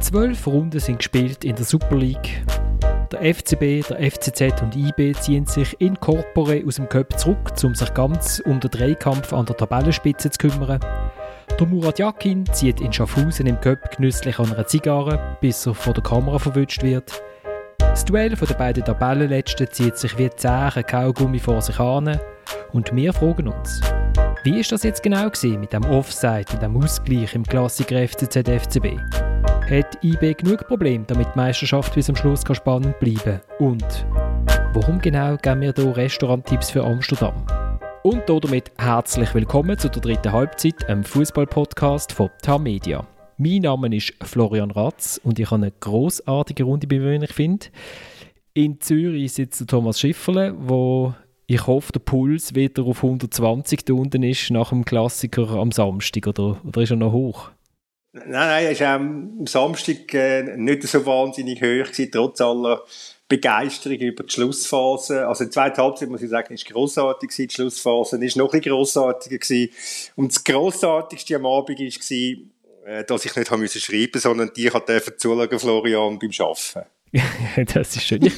Zwölf Runden sind gespielt in der Super League. Der FCB, der FCZ und IB ziehen sich in Corpore aus dem Cup zurück, um sich ganz um den Dreikampf an der Tabellenspitze zu kümmern. Der Murat Yakin zieht in Schaffhausen im Cup genüsslich an einer Zigarre, bis er von der Kamera verwünscht wird. Das Duell der beiden Tabellenletzten zieht sich wie zähe Kaugummi vor sich an und wir fragen uns, wie ist das jetzt genau gewesen mit dem Offside, mit dem Ausgleich im Klassiker FCZ FCB? Hat IB genug Probleme, damit die Meisterschaft bis zum Schluss spannend bleiben Und warum genau geben wir hier Restauranttipps für Amsterdam? Und damit herzlich willkommen zu der dritten Halbzeit, einem Fußball-Podcast von TAM Media. Mein Name ist Florian Ratz und ich habe eine großartige Runde bei mir, ich finde. In Zürich sitzt Thomas Schifferle, wo ich hoffe, der Puls wieder auf 120 da unten ist nach dem Klassiker am Samstag, oder, oder ist er noch hoch? Nein, nein, er war am Samstag äh, nicht so wahnsinnig hoch, gewesen, trotz aller Begeisterung über die Schlussphase. Also die zweite Halbzeit, muss ich sagen, ist grossartig gewesen. Die Schlussphase ist noch ein bisschen grossartiger gewesen. Und das Grossartigste am Abend war, äh, dass ich nicht haben müssen schreiben, sondern die hat zuschauen, Florian, beim Arbeiten. das ist schön.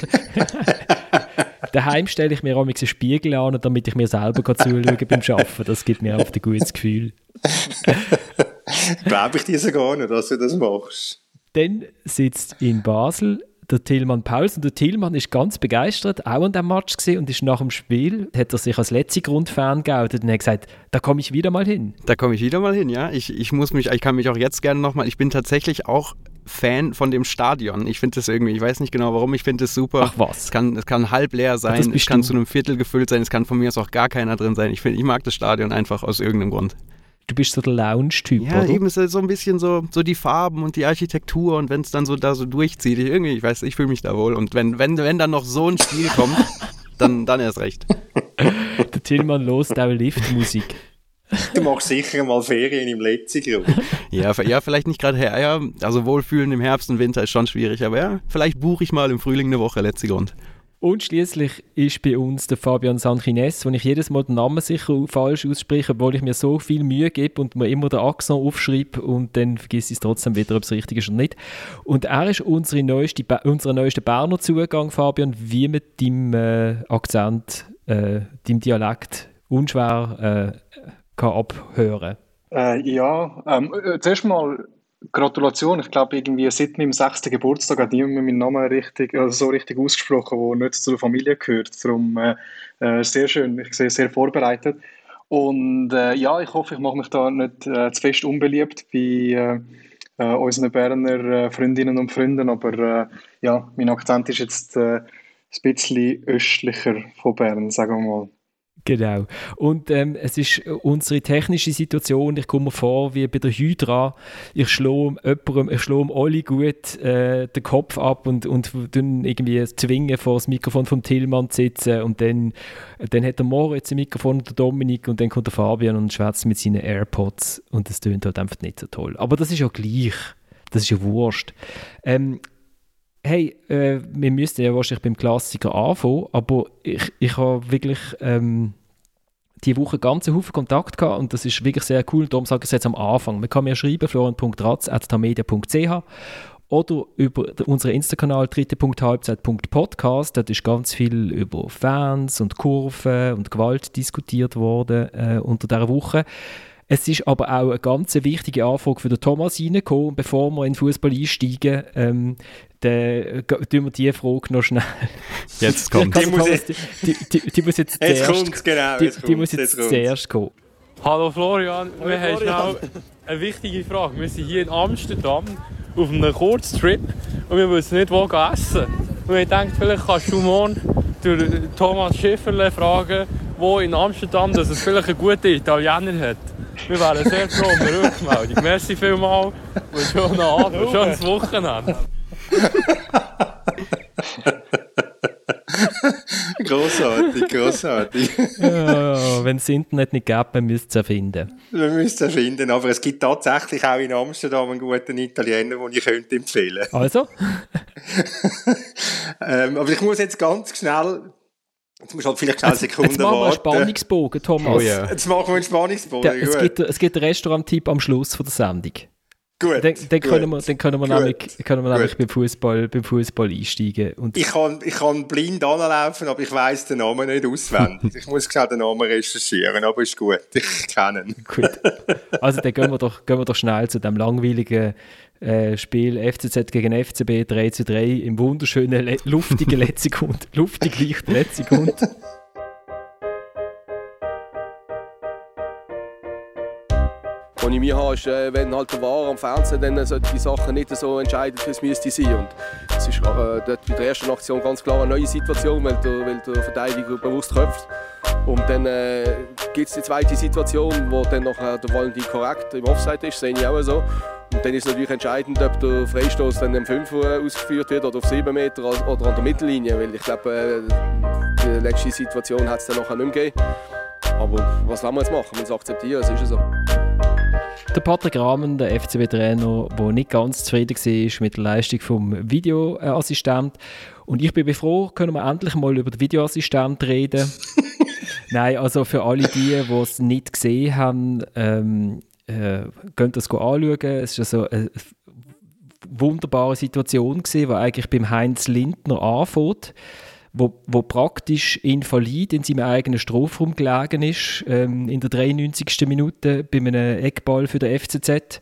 Daheim stelle ich mir auch einen Spiegel an, damit ich mir selber zuschauen kann beim Arbeiten. Das gibt mir auch ein gutes Gefühl. Glaube ich dir sogar nicht, dass du das machst. Dann sitzt in Basel der Tillmann Pauls und der Tillmann ist ganz begeistert, auch an dem Match gesehen und ist nach dem Spiel, hat er sich als letzter Grundfan geoutet und hat gesagt, da komme ich wieder mal hin. Da komme ich wieder mal hin, ja. Ich, ich muss mich, ich kann mich auch jetzt gerne nochmal, ich bin tatsächlich auch Fan von dem Stadion. Ich finde das irgendwie, ich weiß nicht genau warum, ich finde es super. Ach was. Es kann, es kann halb leer sein, es kann zu einem Viertel gefüllt sein, es kann von mir aus auch gar keiner drin sein. Ich, find, ich mag das Stadion einfach aus irgendeinem Grund. Du bist so der Lounge-Typ, Ja, oder? eben ist so ein bisschen so, so die Farben und die Architektur und wenn es dann so da so durchzieht, ich, irgendwie, ich weiß, ich fühle mich da wohl. Und wenn, wenn, wenn dann noch so ein Spiel kommt, dann, dann erst recht. der Tillmann los auch Liftmusik. Du machst sicher mal Ferien im Letzigrund. ja, ja, vielleicht nicht gerade her. Ja, also Wohlfühlen im Herbst und Winter ist schon schwierig, aber ja, vielleicht buche ich mal im Frühling eine Woche Letzigrund. Und schließlich ist bei uns der Fabian Sanchines, wo ich jedes Mal den Namen sicher falsch ausspreche, obwohl ich mir so viel Mühe gebe und mir immer den Akzent aufschreibe und dann vergesse ich es trotzdem wieder, ob es richtig ist oder nicht. Und er ist unsere neueste, unser neuester Berner Zugang, Fabian, wie mit deinem äh, Akzent, äh, deinem Dialekt unschwer äh, kann abhören. Äh, ja, ähm, äh, zuerst mal Gratulation. Ich glaube, irgendwie seit meinem sechsten Geburtstag hat niemand meinen Namen richtig, also so richtig ausgesprochen, der nicht zur Familie gehört. Darum äh, äh, sehr schön. Ich sehe sehr vorbereitet. Und äh, ja, ich hoffe, ich mache mich da nicht äh, zu fest unbeliebt bei äh, äh, unseren Berner Freundinnen und Freunden. Aber ja, mein Akzent ist jetzt ein bisschen östlicher von Bern, sagen wir mal. Genau. Und ähm, es ist unsere technische Situation. Ich komme mir vor wie bei der Hydra. Ich schlage schlage Olli gut äh, den Kopf ab und, und dann irgendwie zwingen vor das Mikrofon von Tillmann zu sitzen. Und dann, dann hat der Moritz ein Mikrofon und der Dominik und dann kommt der Fabian und schwätzt mit seinen AirPods. Und das tönt halt einfach nicht so toll. Aber das ist ja gleich. Das ist ja wurscht. Ähm, hey, äh, wir müssten ja wahrscheinlich beim Klassiker anfangen, aber ich, ich habe wirklich ähm, die Woche ganz Haufen Kontakt gehabt und das ist wirklich sehr cool. Darum sage ich es jetzt am Anfang. Man kann mir schreiben, florian.ratz.tamedia.ch oder über unseren Insta-Kanal dritte.halbzeit.podcast. Dort ist ganz viel über Fans und Kurven und Gewalt diskutiert worden äh, unter dieser Woche. Es ist aber auch eine ganz wichtige Anfrage für den Thomas reingekommen. Bevor wir in den Fußball einsteigen, ähm, dann tun wir diese Frage noch schnell. Jetzt kommt die, muss jetzt, die, die, die, muss jetzt, jetzt zuerst, genau, die, die muss jetzt, jetzt zuerst kommen. Hallo Florian, Hallo wir haben schnell eine wichtige Frage. Wir sind hier in Amsterdam auf einem Kurztrip und wir wissen nicht, wo essen. Und ich denke, vielleicht kannst du morgen durch Thomas Schifferle fragen, wo in Amsterdam dass es vielleicht einen guten Italiener hat. Wir wären sehr froh um eine Rückmeldung. Merci vielmals und schönen Abend, schönes Wochenende. großartig, großartig. ja, wenn es Internet nicht gäbe, müsst ihr es erfinden. Wir müssen es erfinden, aber es gibt tatsächlich auch in Amsterdam einen guten Italiener, den ich könnte empfehlen Also? ähm, aber ich muss jetzt ganz schnell Jetzt musst du halt vielleicht schnell Sekunden jetzt machen wir einen Spannungsbogen, Thomas. Oh, yeah. Jetzt machen wir einen Spannungsbogen. Der, es, gibt, es gibt einen Restaurant-Tipp am Schluss von der Sendung. Gut. Dann, dann können wir, dann können wir nämlich, können wir nämlich beim Fußball, beim Fußball einsteigen. Und ich kann, ich kann blind anlaufen, aber ich weiß den Namen nicht auswendig. ich muss schnell den Namen recherchieren, aber ist gut. Ich kenne ihn. Gut. Also dann gehen wir doch, gehen wir doch schnell zu dem langweiligen äh, Spiel FCZ gegen FCB 3 zu 3 im wunderschönen, le luftigen Letzigund. luftig leicht Letzigund. Was ich mir habe, ist, äh, wenn halt der War am Fernsehen, dann die Sachen nicht so entscheiden, wie es sein. Und es ist äh, bei der ersten Aktion ganz klar eine neue Situation, weil der, weil der Verteidiger bewusst köpft. Und dann äh, gibt es die zweite Situation, wo dann nachher der Valentin korrekt im Offside ist, sehe ich auch so. Und dann ist es natürlich entscheidend, ob der Freistoß dann im 5 ausgeführt wird oder auf 7 Meter oder an der Mittellinie, weil ich glaube, äh, die letzte Situation hat es dann nachher nicht mehr gegeben. Aber was wollen wir jetzt machen? Wir müssen es akzeptieren, es ist so. Der Patrick Rahmen, der FCB-Trainer, der nicht ganz zufrieden war mit der Leistung des Videoassistenten. Und ich bin froh, können wir endlich mal über den Videoassistent reden. Nein, also für alle die, die es nicht gesehen haben, ähm, äh, könnt das anschauen. Es war so eine wunderbare Situation, die eigentlich beim Heinz Lindner anfängt wo, wo praktisch invalid in seinem eigenen Strafraum gelegen ist, ähm, in der 93. Minute bei einem Eckball für den FCZ.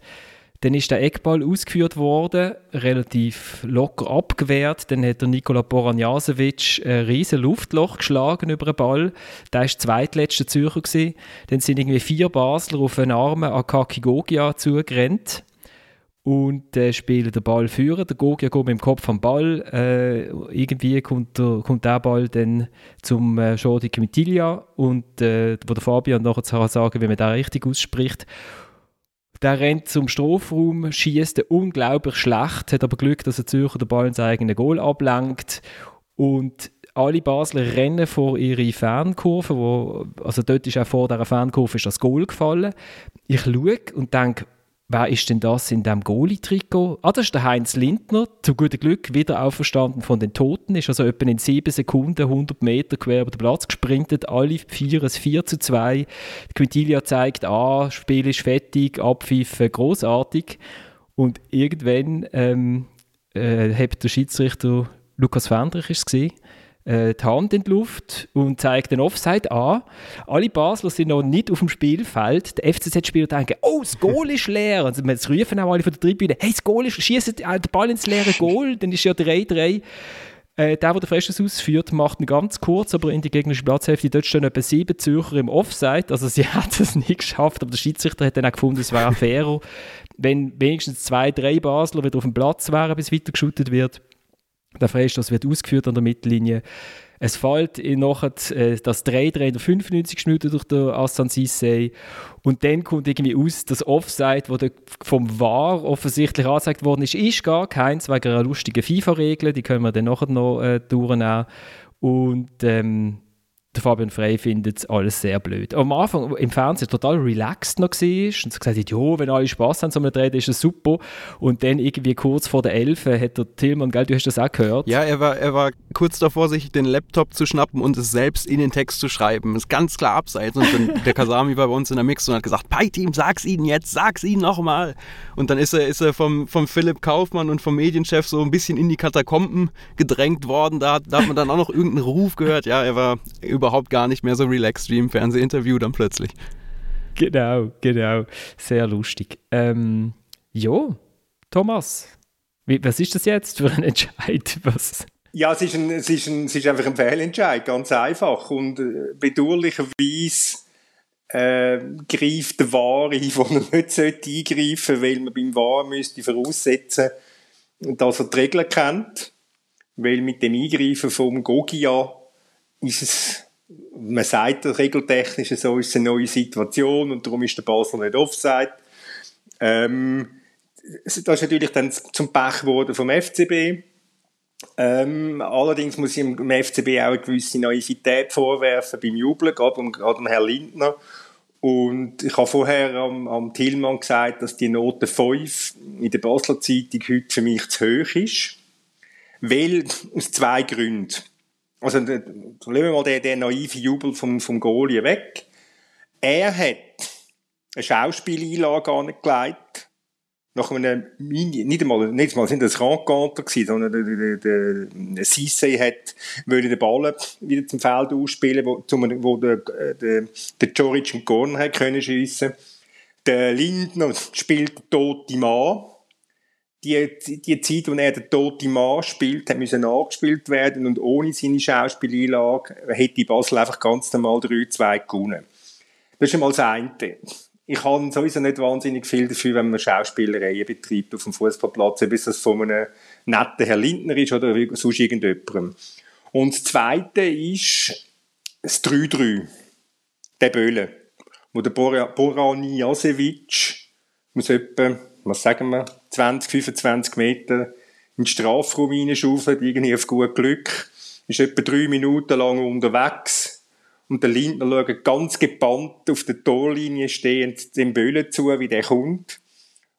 Dann ist der Eckball ausgeführt worden, relativ locker abgewehrt. Dann hat der Nikola Boranjasevic ein riesen Luftloch geschlagen über den Ball. Der war der zweitletzte Zürcher. Gewesen. Dann sind irgendwie vier Basler auf einen Armen an Kaki Gogia zugerannt und äh, spielen den Ball führen. Der Gogia geht mit dem Kopf am Ball. Äh, irgendwie kommt der, kommt der Ball dann zum äh, Jordi Quintilia und äh, wo der Fabian nachher sagen, wie man den richtig ausspricht. Der rennt zum Strafraum, schießt unglaublich schlecht, hat aber Glück, dass er Zürcher den Ball ins eigene Goal ablenkt und alle Basler rennen vor ihre Fankurve, wo, also dort ist auch vor dieser Fankurve ist das Goal gefallen. Ich schaue und denke, Wer ist denn das in dem Goalie-Trikot? Ah, das ist der Heinz Lindner, zu gutem Glück wieder auferstanden von den Toten, ist also etwa in sieben Sekunden 100 Meter quer über den Platz gesprintet, alle vier, es 4 zu 2. Quintilia zeigt ah, Spiel ist fertig, abpfiffen, großartig. Und irgendwann ähm, äh, hat der Schiedsrichter Lukas Fendrich es gesehen, äh, die Hand in die Luft und zeigt den Offside an. Alle Basler sind noch nicht auf dem Spielfeld. Der FCZ-Spieler denken, oh, das Goal ist leer. Also, wir rufen auch alle von der Tribüne, hey, das Goal ist, schießt den Ball ins leere Goal, dann ist ja 3-3. Äh, der, der den Freshes ausführt, macht ihn ganz kurz, aber in die gegnerische Platzhälfte. Dort stehen etwa sieben Zürcher im Offside. Also sie hat es nicht geschafft, aber der Schiedsrichter hat dann auch gefunden, es wäre fairer, wenn wenigstens zwei, drei Basler wieder auf dem Platz wären, bis weiter geschootet wird. Der Freistoß wird ausgeführt an der Mittellinie. Es fällt nachher äh, das 3-3 in der 95. Minute durch den Assan Sissé. Und dann kommt irgendwie aus, das Offside, das vom VAR offensichtlich angezeigt worden ist, ist gar keins, wegen einer lustigen FIFA-Regel. Die können wir dann nachher noch äh, durchnehmen. Und ähm, der Fabian Frey findet alles sehr blöd. Am Anfang im Fernsehen total relaxed noch war und gesagt hat, ja, wenn alle Spaß haben, so einem Dreh, ist es super. Und dann irgendwie kurz vor der Elfe hat der Tillmann, gell, du hast das auch gehört? Ja, er war, er war kurz davor, sich den Laptop zu schnappen und es selbst in den Text zu schreiben. Das ist ganz klar abseits. Und dann, der Kasami war bei uns in der Mix und hat gesagt, Pi-Team, sag's ihnen jetzt, sag's ihnen nochmal. Und dann ist er, ist er vom, vom Philipp Kaufmann und vom Medienchef so ein bisschen in die Katakomben gedrängt worden. Da, da hat man dann auch noch irgendeinen Ruf gehört. Ja, er war überhaupt gar nicht mehr so relaxed wie im Fernsehinterview dann plötzlich. Genau, genau. Sehr lustig. Ähm, jo, Thomas, wie, was ist das jetzt für ein Entscheid? Was? Ja, es ist, ein, es, ist ein, es ist einfach ein Fehlentscheid, ganz einfach. Und äh, bedauerlicherweise äh, greift der Wahr ein, wo er nicht eingreifen sollte, weil man beim Wahr müsste voraussetzen, dass er die Regeln kennt. Weil mit dem Eingreifen vom Gogia ist es man sagt regeltechnisch, so ist es eine neue Situation und darum ist der Basel nicht offside. Ähm, das ist natürlich dann zum Pech geworden vom FCB. Ähm, allerdings muss ich dem FCB auch eine gewisse Naivität vorwerfen beim Jubeln, gerade gerade um Herrn Lindner. Und ich habe vorher am, am Tillmann gesagt, dass die Note 5 in der Basler Zeitung heute für mich zu hoch ist. Weil, aus zwei Gründen. Also, lassen wir mal den, den naiven Jubel vom, vom Goalie weg. Er hat eine Schauspieleinlage angelegt, nach einem nicht einmal, nicht einmal sind das Rencontre gewesen, sondern der, der, der, Cisse hat, wollte den Ball wieder zum Feld ausspielen, wo, zum, wo der, der, der Joric einen Corner hat können schiessen. Der Lindner spielt tote Mann. Die, die Zeit, in er den tote Mann spielt, hat müssen nachgespielt werden und ohne seine Schauspieleinlage hätte Basel einfach ganz normal 3-2 gewonnen. Das ist einmal das eine ich habe sowieso nicht wahnsinnig viel dafür, wenn man Schauspielereien betreibt auf dem Fußballplatz, ob es das von einem netten Herr Lindner ist oder sonst irgendjemandem. Und das Zweite ist das 3-3, der Böhle, wo der Boran Jasevic muss etwa, was sagen wir, 20, 25 Meter in den Strafraum reinschaufelt, irgendwie auf gut Glück, ist etwa drei Minuten lang unterwegs, und der Lindner schaut ganz gebannt auf der Torlinie stehend dem Böllen zu, wie der kommt.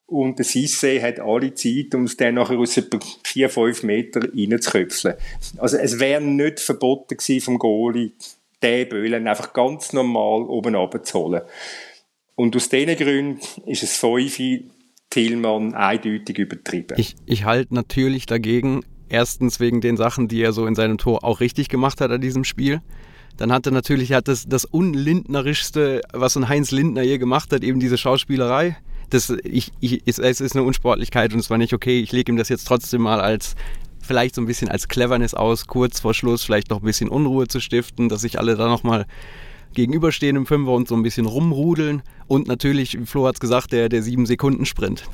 Und der Sisse hat alle Zeit, um es dann nachher aus etwa 4, 5 Metern reinzuköpfeln. Also es wäre nicht verboten gewesen vom Goalie, den Böllen einfach ganz normal oben runterzuholen. Und aus diesen Gründen ist es 5 Tillmann eindeutig übertrieben. Ich, ich halte natürlich dagegen, erstens wegen den Sachen, die er so in seinem Tor auch richtig gemacht hat an diesem Spiel. Dann hat er natürlich hat das, das Unlindnerischste, was ein Heinz Lindner je gemacht hat, eben diese Schauspielerei. Das, ich, ich, es ist eine Unsportlichkeit und es war nicht okay. Ich lege ihm das jetzt trotzdem mal als vielleicht so ein bisschen als Cleverness aus, kurz vor Schluss vielleicht noch ein bisschen Unruhe zu stiften, dass sich alle da nochmal gegenüberstehen im Fünfer und so ein bisschen rumrudeln. Und natürlich, Flo hat es gesagt, der, der sieben Sekunden Sprint.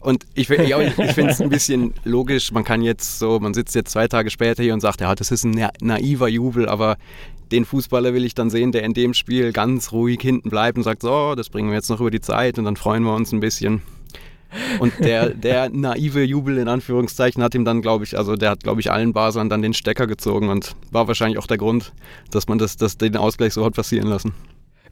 Und ich, ich, ich finde es ein bisschen logisch, man kann jetzt so, man sitzt jetzt zwei Tage später hier und sagt, ja, das ist ein naiver Jubel, aber den Fußballer will ich dann sehen, der in dem Spiel ganz ruhig hinten bleibt und sagt, so, das bringen wir jetzt noch über die Zeit und dann freuen wir uns ein bisschen. Und der, der naive Jubel in Anführungszeichen hat ihm dann, glaube ich, also der hat, glaube ich, allen Basern dann den Stecker gezogen und war wahrscheinlich auch der Grund, dass man das, das den Ausgleich so hat passieren lassen.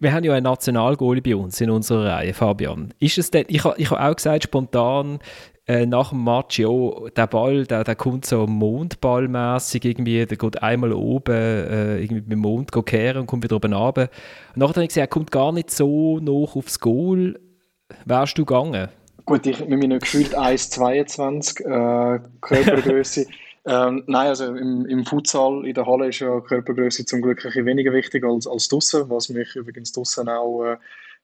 Wir haben ja einen Nationalgoalie bei uns in unserer Reihe, Fabian. Ist es denn, ich habe ich ha auch gesagt, spontan, äh, nach dem Match, ja, der Ball, der, der kommt so Mondballmäßig irgendwie, der geht einmal oben, äh, irgendwie beim Mond kehren und kommt wieder oben runter. Und nachher habe ich gesagt, er kommt gar nicht so noch aufs Goal. Wärst du gegangen? Gut, ich mit meiner gefühlt 1,22 äh, Körpergröße Ähm, nein, also im, im Futsal in der Halle ist ja Körpergröße zum Glück ein bisschen weniger wichtig als, als draussen, was mich übrigens draussen auch äh,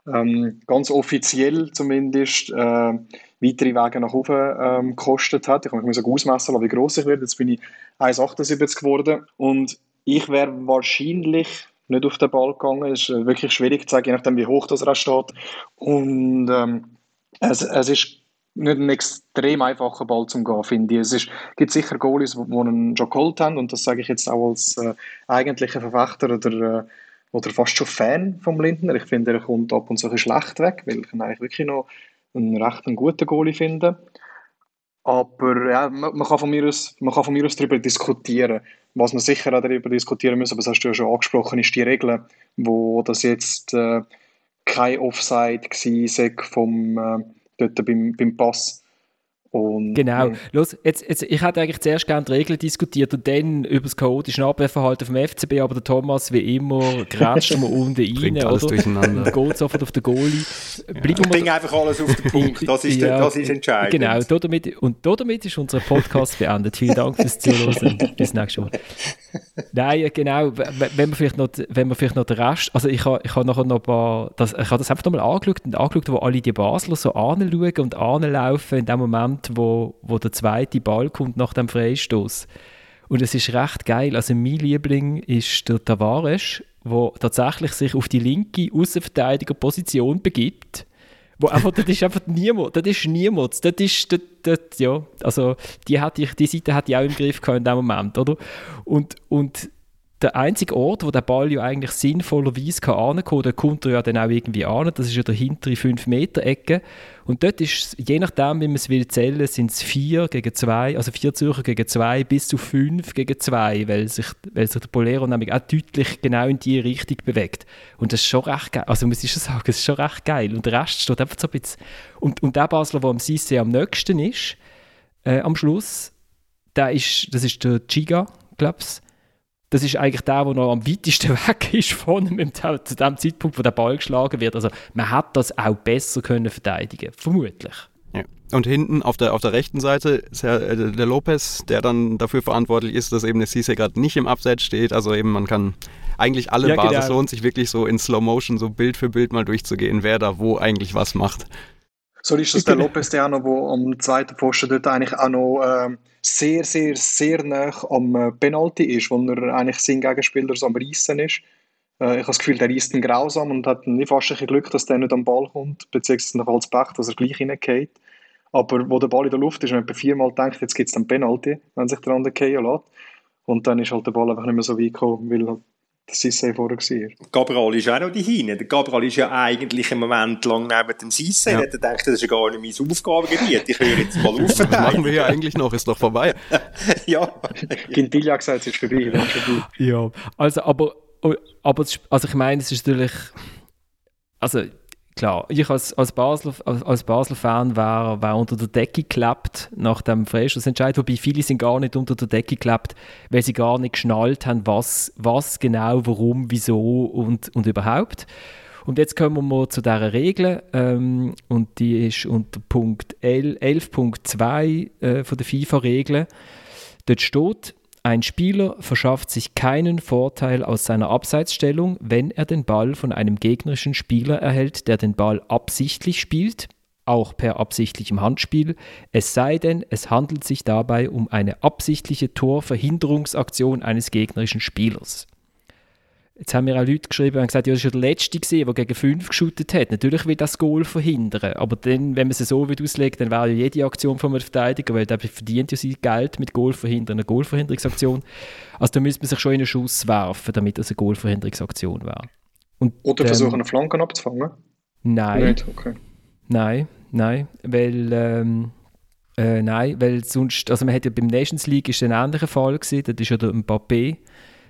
ähm, ganz offiziell zumindest äh, weitere Wege nach oben ähm, gekostet hat. Ich muss ausmessen, wie groß ich werde. Jetzt bin ich 1,78 geworden und ich wäre wahrscheinlich nicht auf den Ball gegangen. Es ist äh, wirklich schwierig zu sagen, je nachdem, wie hoch das er steht. Und ähm, es, es ist nicht ein extrem einfacher Ball zum Gehen, finde ich. Es ist, gibt sicher Goalies, die einen schon geholt haben und das sage ich jetzt auch als äh, eigentlicher Verfechter oder, äh, oder fast schon Fan vom Lindner. Ich finde, er kommt ab und zu schlecht weg, weil ich ihn eigentlich wirklich noch einen recht einen guten Goalie finde. Aber ja, man, man, kann von mir aus, man kann von mir aus darüber diskutieren. Was man sicher auch darüber diskutieren muss, aber das hast du ja schon angesprochen, ist die Regel, wo das jetzt äh, kein Offside war vom äh, dort beim, beim Pass. Und, genau. Ja. Los, jetzt, jetzt, ich hätte eigentlich zuerst gerne die Regeln diskutiert und dann über das chaotische Abwehrverhalten vom FCB, aber der Thomas, wie immer, grätscht mal unten rein, alles oder? durcheinander. Und geht sofort auf den Goalie. Bleiben ich bringe einfach alles auf den Punkt, das ist, ja, das ist entscheidend. Genau, damit, und damit ist unser Podcast beendet. Vielen Dank fürs Zuhören. Bis nächstes Mal. Nein, genau, wenn man vielleicht noch, wenn man vielleicht noch den Rest, also ich habe ich ha nachher noch ein paar, das, ich habe das einfach nochmal angeschaut und angeschaut, wo alle die Basler so anschauen und anlaufen in dem Moment, Moment, wo, wo der zweite Ball kommt nach dem Freistoß. Und es ist recht geil. Also mein Liebling ist der Tavares, der tatsächlich sich auf die linke Außenverteidigerposition begibt. Wo einfach, das ist einfach niemand, das ist niemand, das ist, das, das, ja, also die, hatte ich, die Seite hatte ich auch im Griff in dem Moment, oder? Und, und der einzige Ort, wo der Ball ja eigentlich sinnvollerweise kann kann, da kommt er ja dann auch irgendwie an, das ist ja der hintere 5-Meter-Ecke. Und dort ist, je nachdem, wie man es will zählen, sind es 4 gegen 2, also 4 Zürcher gegen 2 bis zu 5 gegen 2, weil sich, weil sich der Bolero nämlich auch deutlich genau in die Richtung bewegt. Und das ist schon recht geil, also muss ich schon sagen, es ist schon recht geil. Und der Rest steht einfach so ein bisschen... Und, und der Basler, der am Sisse am nächsten ist, äh, am Schluss, der ist, das ist der Giga, glaube ich, das ist eigentlich der, der noch am weitesten weg ist von ihm, zu dem Zeitpunkt, wo der Ball geschlagen wird. Also man hat das auch besser können verteidigen, vermutlich. Ja. Und hinten auf der, auf der rechten Seite ist ja äh, der Lopez, der dann dafür verantwortlich ist, dass eben der Cisse gerade nicht im Abseits steht. Also eben man kann eigentlich alle Ja, Basis genau. lohnt sich wirklich so in Slow Motion so Bild für Bild mal durchzugehen, wer da wo eigentlich was macht. So ist das der Lopez, der noch, wo am zweiten Pfosten dort eigentlich auch noch ähm, sehr, sehr, sehr nah am äh, Penalty ist, wo er eigentlich sein Gegenspieler so am Reissen ist. Äh, ich habe das Gefühl, der reißt ihn grausam und hat nicht fast ein bisschen Glück, dass der nicht am Ball kommt, beziehungsweise noch als Pech, dass er gleich reingeht. Aber wo der Ball in der Luft ist, und man viermal denkt, jetzt gibt es dann Penalty, wenn sich der andere fallen lässt. Und dann ist halt der Ball einfach nicht mehr so weit gekommen, weil halt der Sisse vorher war. Cabral ist auch noch dahin. Der Cabral ist ja eigentlich einen Moment lang neben dem Sisse. Ja. Ja. Er denkt, das ist ja gar nicht mein Aufgabengebiet. Ich höre jetzt mal auf. Was machen wir hier eigentlich noch? Ist doch vorbei. ja. Quintilla hat gesagt, es ist vorbei. dann ist vorbei. Ja, also, aber, aber es- also ich meine, es ist natürlich, also klar, ich als, als Basler, als, als Basler-Fan wäre wär unter der Decke geklappt nach dem Freistoßentscheid, wobei viele sind gar nicht unter der Decke geklappt, weil sie gar nicht geschnallt haben, was, was genau, warum, wieso und, und überhaupt. Und jetzt kommen wir zu dieser Regel ähm, und die ist unter Punkt L- 11.2 äh, von der FIFA-Regeln. Dort steht, ein Spieler verschafft sich keinen Vorteil aus seiner Abseitsstellung, wenn er den Ball von einem gegnerischen Spieler erhält, der den Ball absichtlich spielt, auch per absichtlichem Handspiel, es sei denn, es handelt sich dabei um eine absichtliche Torverhinderungsaktion eines gegnerischen Spielers. Jetzt haben mir auch Leute geschrieben und gesagt, ja, das war ja der Letzte, gewesen, der gegen fünf geschootet hat. Natürlich will das Goal verhindern, aber dann, wenn man es so auslegt, dann wäre ja jede Aktion von einem Verteidiger, weil der verdient ja sein Geld mit Goal verhindern, eine Goalverhinderungsaktion. Also da müsste man sich schon in einen Schuss werfen, damit das eine Goalverhinderungsaktion wäre. Und, Oder ähm, versuchen, eine Flanke abzufangen? Nein. Nicht? Okay. Nein, nein, weil ähm, äh, nein, weil sonst, also man hat ja beim Nations League ist ein ähnlicher Fall gewesen, das ist ja der Mbappé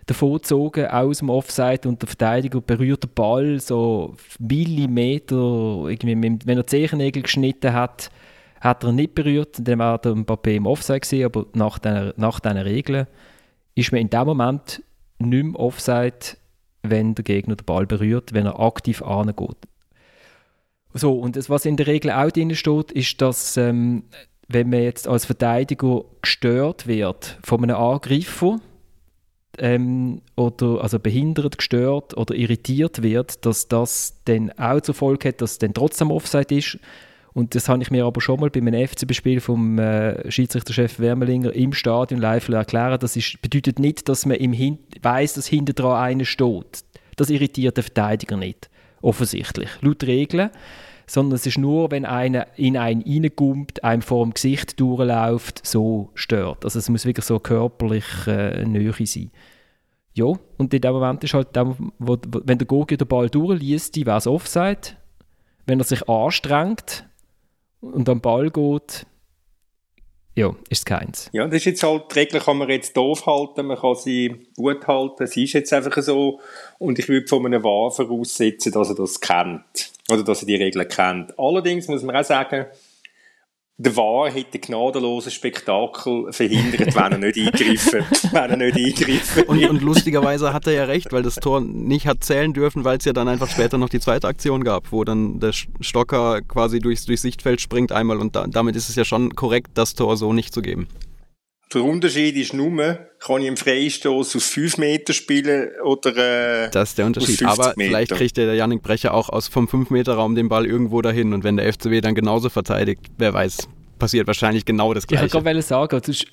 davongezogen aus dem Offside und der Verteidiger berührt den Ball so Millimeter, irgendwie, wenn er Zehennägel geschnitten hat, hat er ihn nicht berührt, dann war der Mbappé im Offside gewesen, aber nach diesen nach Regeln ist man in dem Moment nicht mehr Offside, wenn der Gegner den Ball berührt, wenn er aktiv angeht. So, und das, was in der Regel auch drin steht, ist, dass ähm, wenn man jetzt als Verteidiger gestört wird von einem Angreifer ähm, oder also behindert, gestört oder irritiert wird, dass das dann auch zur Folge hat, dass es dann trotzdem Offside ist. Und das habe ich mir aber schon mal bei einem FCB-Spiel vom äh, Schiedsrichterchef Wermelinger im Stadion live erklären. Das ist, bedeutet nicht, dass man im Hin weiß, dass hinter dran einer steht. Das irritiert den Verteidiger nicht, offensichtlich, laut Regeln. Sondern es ist nur, wenn einer in einen reingumpt, einem vor dem Gesicht durchläuft, so stört. Also es muss wirklich so körperlich äh, Nähe sein. Ja, und in dem Moment ist halt, der, wo, wenn der Gogi den Ball durchliest, wäre es Offside. Wenn er sich anstrengt und am Ball geht, ja, ist keins. Ja, das ist jetzt halt, die Regel kann man jetzt doof halten, man kann sie gut halten, sie ist jetzt einfach so. Und ich würde von einem Wahr voraussetzen, dass er das kennt. Oder dass er die Regeln kennt. Allerdings muss man auch sagen, der Wahr hätte gnadenloses Spektakel verhindert, wenn er nicht eingegriffen, wenn er nicht eingegriffen Und, und lustigerweise hat er ja recht, weil das Tor nicht hat zählen dürfen, weil es ja dann einfach später noch die zweite Aktion gab, wo dann der Stocker quasi durchs, durchs Sichtfeld springt einmal und da, damit ist es ja schon korrekt, das Tor so nicht zu geben. Der Unterschied ist nur, kann ich im Freistoß aus 5 Meter spielen oder äh, Das ist der Unterschied. aus 50 Aber Meter. vielleicht kriegt der Yannick Brecher auch aus vom 5-Meter-Raum den Ball irgendwo dahin und wenn der FCW dann genauso verteidigt, wer weiß, passiert wahrscheinlich genau das Ich wollte Gleiche. gerade sagen, sonst,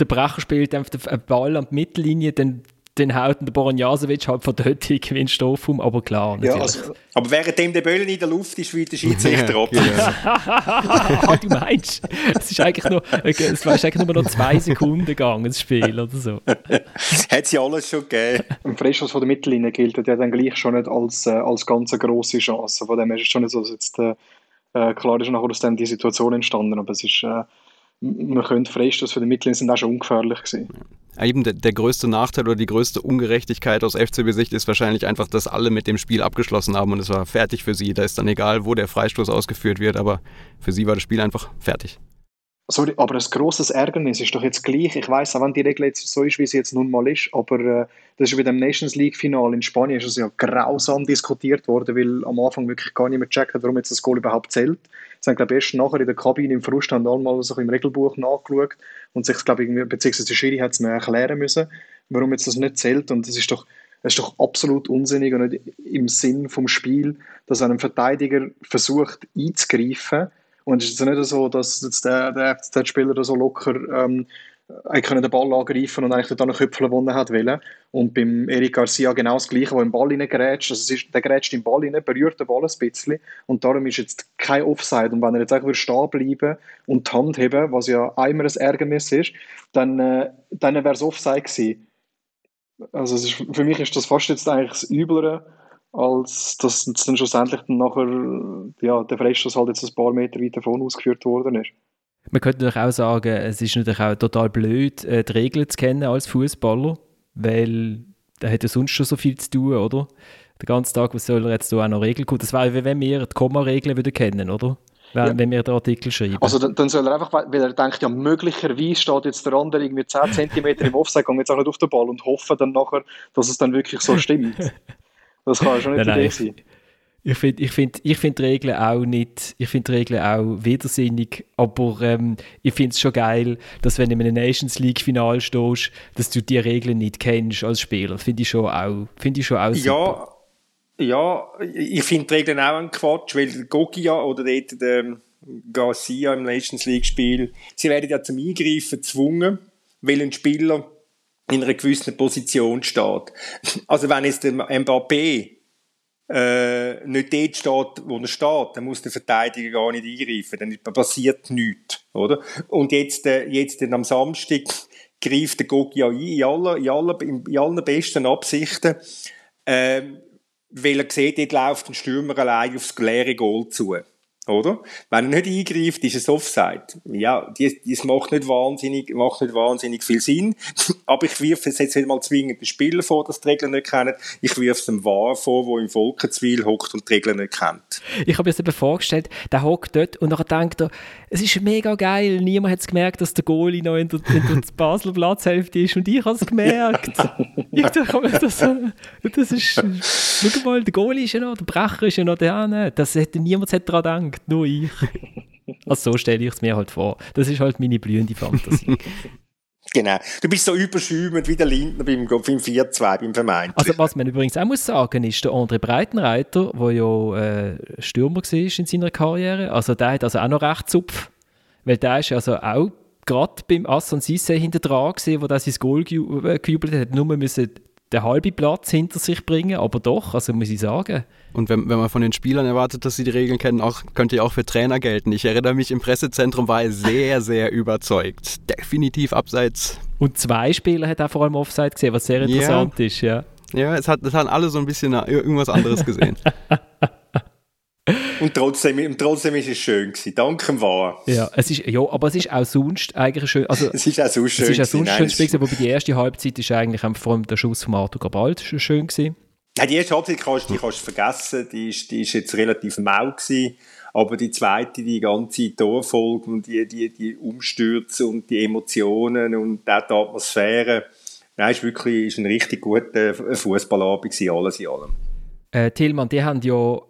der Brecher spielt einfach den Ball an die Mittellinie, dann, dann haut der Boronjasovic halt von dort den Stoff um, aber klar, natürlich. Ja, also, Aber währenddem der Böllen in der Luft ist, will der Schiedsrichter ab. ah, du meinst, es ist eigentlich nur, es war eigentlich nur noch zwei Sekunden gegangen, das Spiel oder so. Hat sie alles schon gegeben. ein Freistoß von der Mittellinie gilt ja dann gleich schon nicht als, äh, als ganz eine grosse Chance. Von dem her ist es schon nicht so, dass jetzt äh, äh, klar ist nachher aus dann die Situation entstanden, aber es ist, äh, man könnte Freistoß von der Mittellinie sind auch schon ungefährlich gewesen. Eben der, der größte Nachteil oder die größte Ungerechtigkeit aus FCB-Sicht ist wahrscheinlich einfach, dass alle mit dem Spiel abgeschlossen haben und es war fertig für sie. Da ist dann egal, wo der Freistoß ausgeführt wird, aber für sie war das Spiel einfach fertig. Sorry, aber ein grosses Ärgernis ist doch jetzt gleich. Ich weiß, auch wenn die Regel jetzt so ist, wie sie jetzt nun mal ist, aber äh, das ist bei dem Nations League-Final in Spanien ist es ja grausam diskutiert worden, weil am Anfang wirklich gar nicht mehr gecheckt hat, warum jetzt das Goal überhaupt zählt. Sie haben, glaube ich, erst nachher in der Kabine im Frust haben alle mal so im Regelbuch nachgeschaut und sich, glaube ich, beziehungsweise der Schiri hat es mir erklären müssen, warum jetzt das nicht zählt. Und das ist doch es ist doch absolut unsinnig und nicht im Sinn vom Spiel, dass ein Verteidiger versucht einzugreifen. Und es ist jetzt nicht so, dass jetzt der, der FCZ-Spieler da so locker ähm, den Ball angreifen und eigentlich dann einen Köpfel gewonnen hat wollen. Und beim Eric Garcia genau das Gleiche, wo im Ball reingrätscht. Also ist, der grätscht im Ball rein, berührt den Ball ein bisschen und darum ist jetzt kein Offside. Und wenn er jetzt einfach stehen bleiben und die Hand heben, was ja einmal ein Ärgernis ist, dann, äh, dann wäre es Offside gewesen. Also ist, für mich ist das fast jetzt eigentlich das Üblere, als dass dann schlussendlich dann nachher ja, der Freistoß halt jetzt ein paar Meter weit davon ausgeführt worden ist. Man könnte natürlich auch sagen, es ist natürlich auch total blöd, äh, die Regeln zu kennen als Fußballer, weil da hat ja sonst schon so viel zu tun, oder? Den ganzen Tag, was soll er jetzt da auch noch Regeln kommen? Das wäre, wie wenn wir die Komma-Regeln wieder kennen, oder? Wenn, ja. wenn wir den Artikel schreiben. Also dann, dann, soll er einfach, weil er denkt, ja möglicherweise steht jetzt der andere irgendwie 10 cm im Offside, geht jetzt auch nicht auf den Ball und hoffen dann nachher, dass es dann wirklich so stimmt. Das kann ja schon nicht nein, die Idee sein. Ich finde ich find, ich find die Regeln auch nicht, ich finde Regeln auch widersinnig, aber ähm, ich finde es schon geil, dass wenn du in einem Nations League Final stehst, dass du die Regeln nicht kennst als Spieler. Finde ich schon auch, finde ich schon auch super. Ja, ja ich finde die Regeln auch ein Quatsch, weil Gogia oder dort der Garcia im Nations League Spiel, sie werden ja zum Eingreifen gezwungen, weil ein Spieler in einer gewissen Position steht. Also wenn jetzt der Mbappé äh, nicht dort steht, wo er steht, dann muss der Verteidiger gar nicht eingreifen, dann passiert nichts, oder? Und jetzt, äh, jetzt am Samstag greift der Gogia ein, in, aller, in, aller, in allen besten Absichten, äh, weil er sieht, dort läuft ein Stürmer allein aufs leere Goal zu. Oder? Wenn er nicht eingreift, ist es Offside. Ja, das macht nicht wahnsinnig, macht nicht wahnsinnig viel Sinn. Aber ich wirf es jetzt nicht mal zwingend den Spieler vor, dass die Regeln nicht kennen. Ich wirf es dem Wahr vor, der im Volkenzwil hockt und die Regeln nicht kennt. Ich habe mir das eben vorgestellt, der hockt dort und dann denkt er, es ist mega geil, niemand hat es gemerkt, dass der Goalie noch in der, in der Basler Platzhälfte ist und ich habe es gemerkt. ich dachte, das, das ist, schau mal, der Goalie ist ja noch, der Brecher ist ja noch da. Das hätte niemand daran gedacht, nur ich. Also so stelle ich es mir halt vor. Das ist halt meine blühende Fantasie. Genau. Du bist so überschäumend wie der Lindner beim, beim 4-2, beim Vermeint. Also was man übrigens auch muss sagen, ist der André Breitenreiter, der ja äh, Stürmer war in seiner Karriere, also der hat also auch noch recht Zupf, weil der ist also auch gerade beim Assan Sisse hinter dran gesehen, wo er sein Goal äh, gejubelt hat, nur müssen den halben Platz hinter sich bringen, aber doch, also muss ich sagen. Und wenn, wenn man von den Spielern erwartet, dass sie die Regeln kennen, auch, könnte ja auch für Trainer gelten. Ich erinnere mich, im Pressezentrum war er sehr, sehr überzeugt. Definitiv abseits. Und zwei Spieler hat er vor allem Offside gesehen, was sehr interessant ja. ist, ja. Ja, es, hat, es haben alle so ein bisschen irgendwas anderes gesehen. Und trotzdem, trotzdem ist es schön gewesen. Danke wahr. Ja, es ist, ja, aber es ist auch sonst eigentlich schön. Also, es ist auch sonst schön. Es ist auch sonst schön gewesen, wobei die erste Halbzeit ist eigentlich vor allem der Schuss von Arthur Gabald schön gewesen. Ja, die erste Halbzeit kannst, die kannst du vergessen. Die ist, die ist jetzt relativ mau gewesen. Aber die zweite, die ganze Torfolge und die, die, die Umstürze und die Emotionen und auch die Atmosphäre. Nein, ist wirklich, ist ein richtig guter Fußballabend gewesen, alles in allem. Äh, Tillmann, die haben ja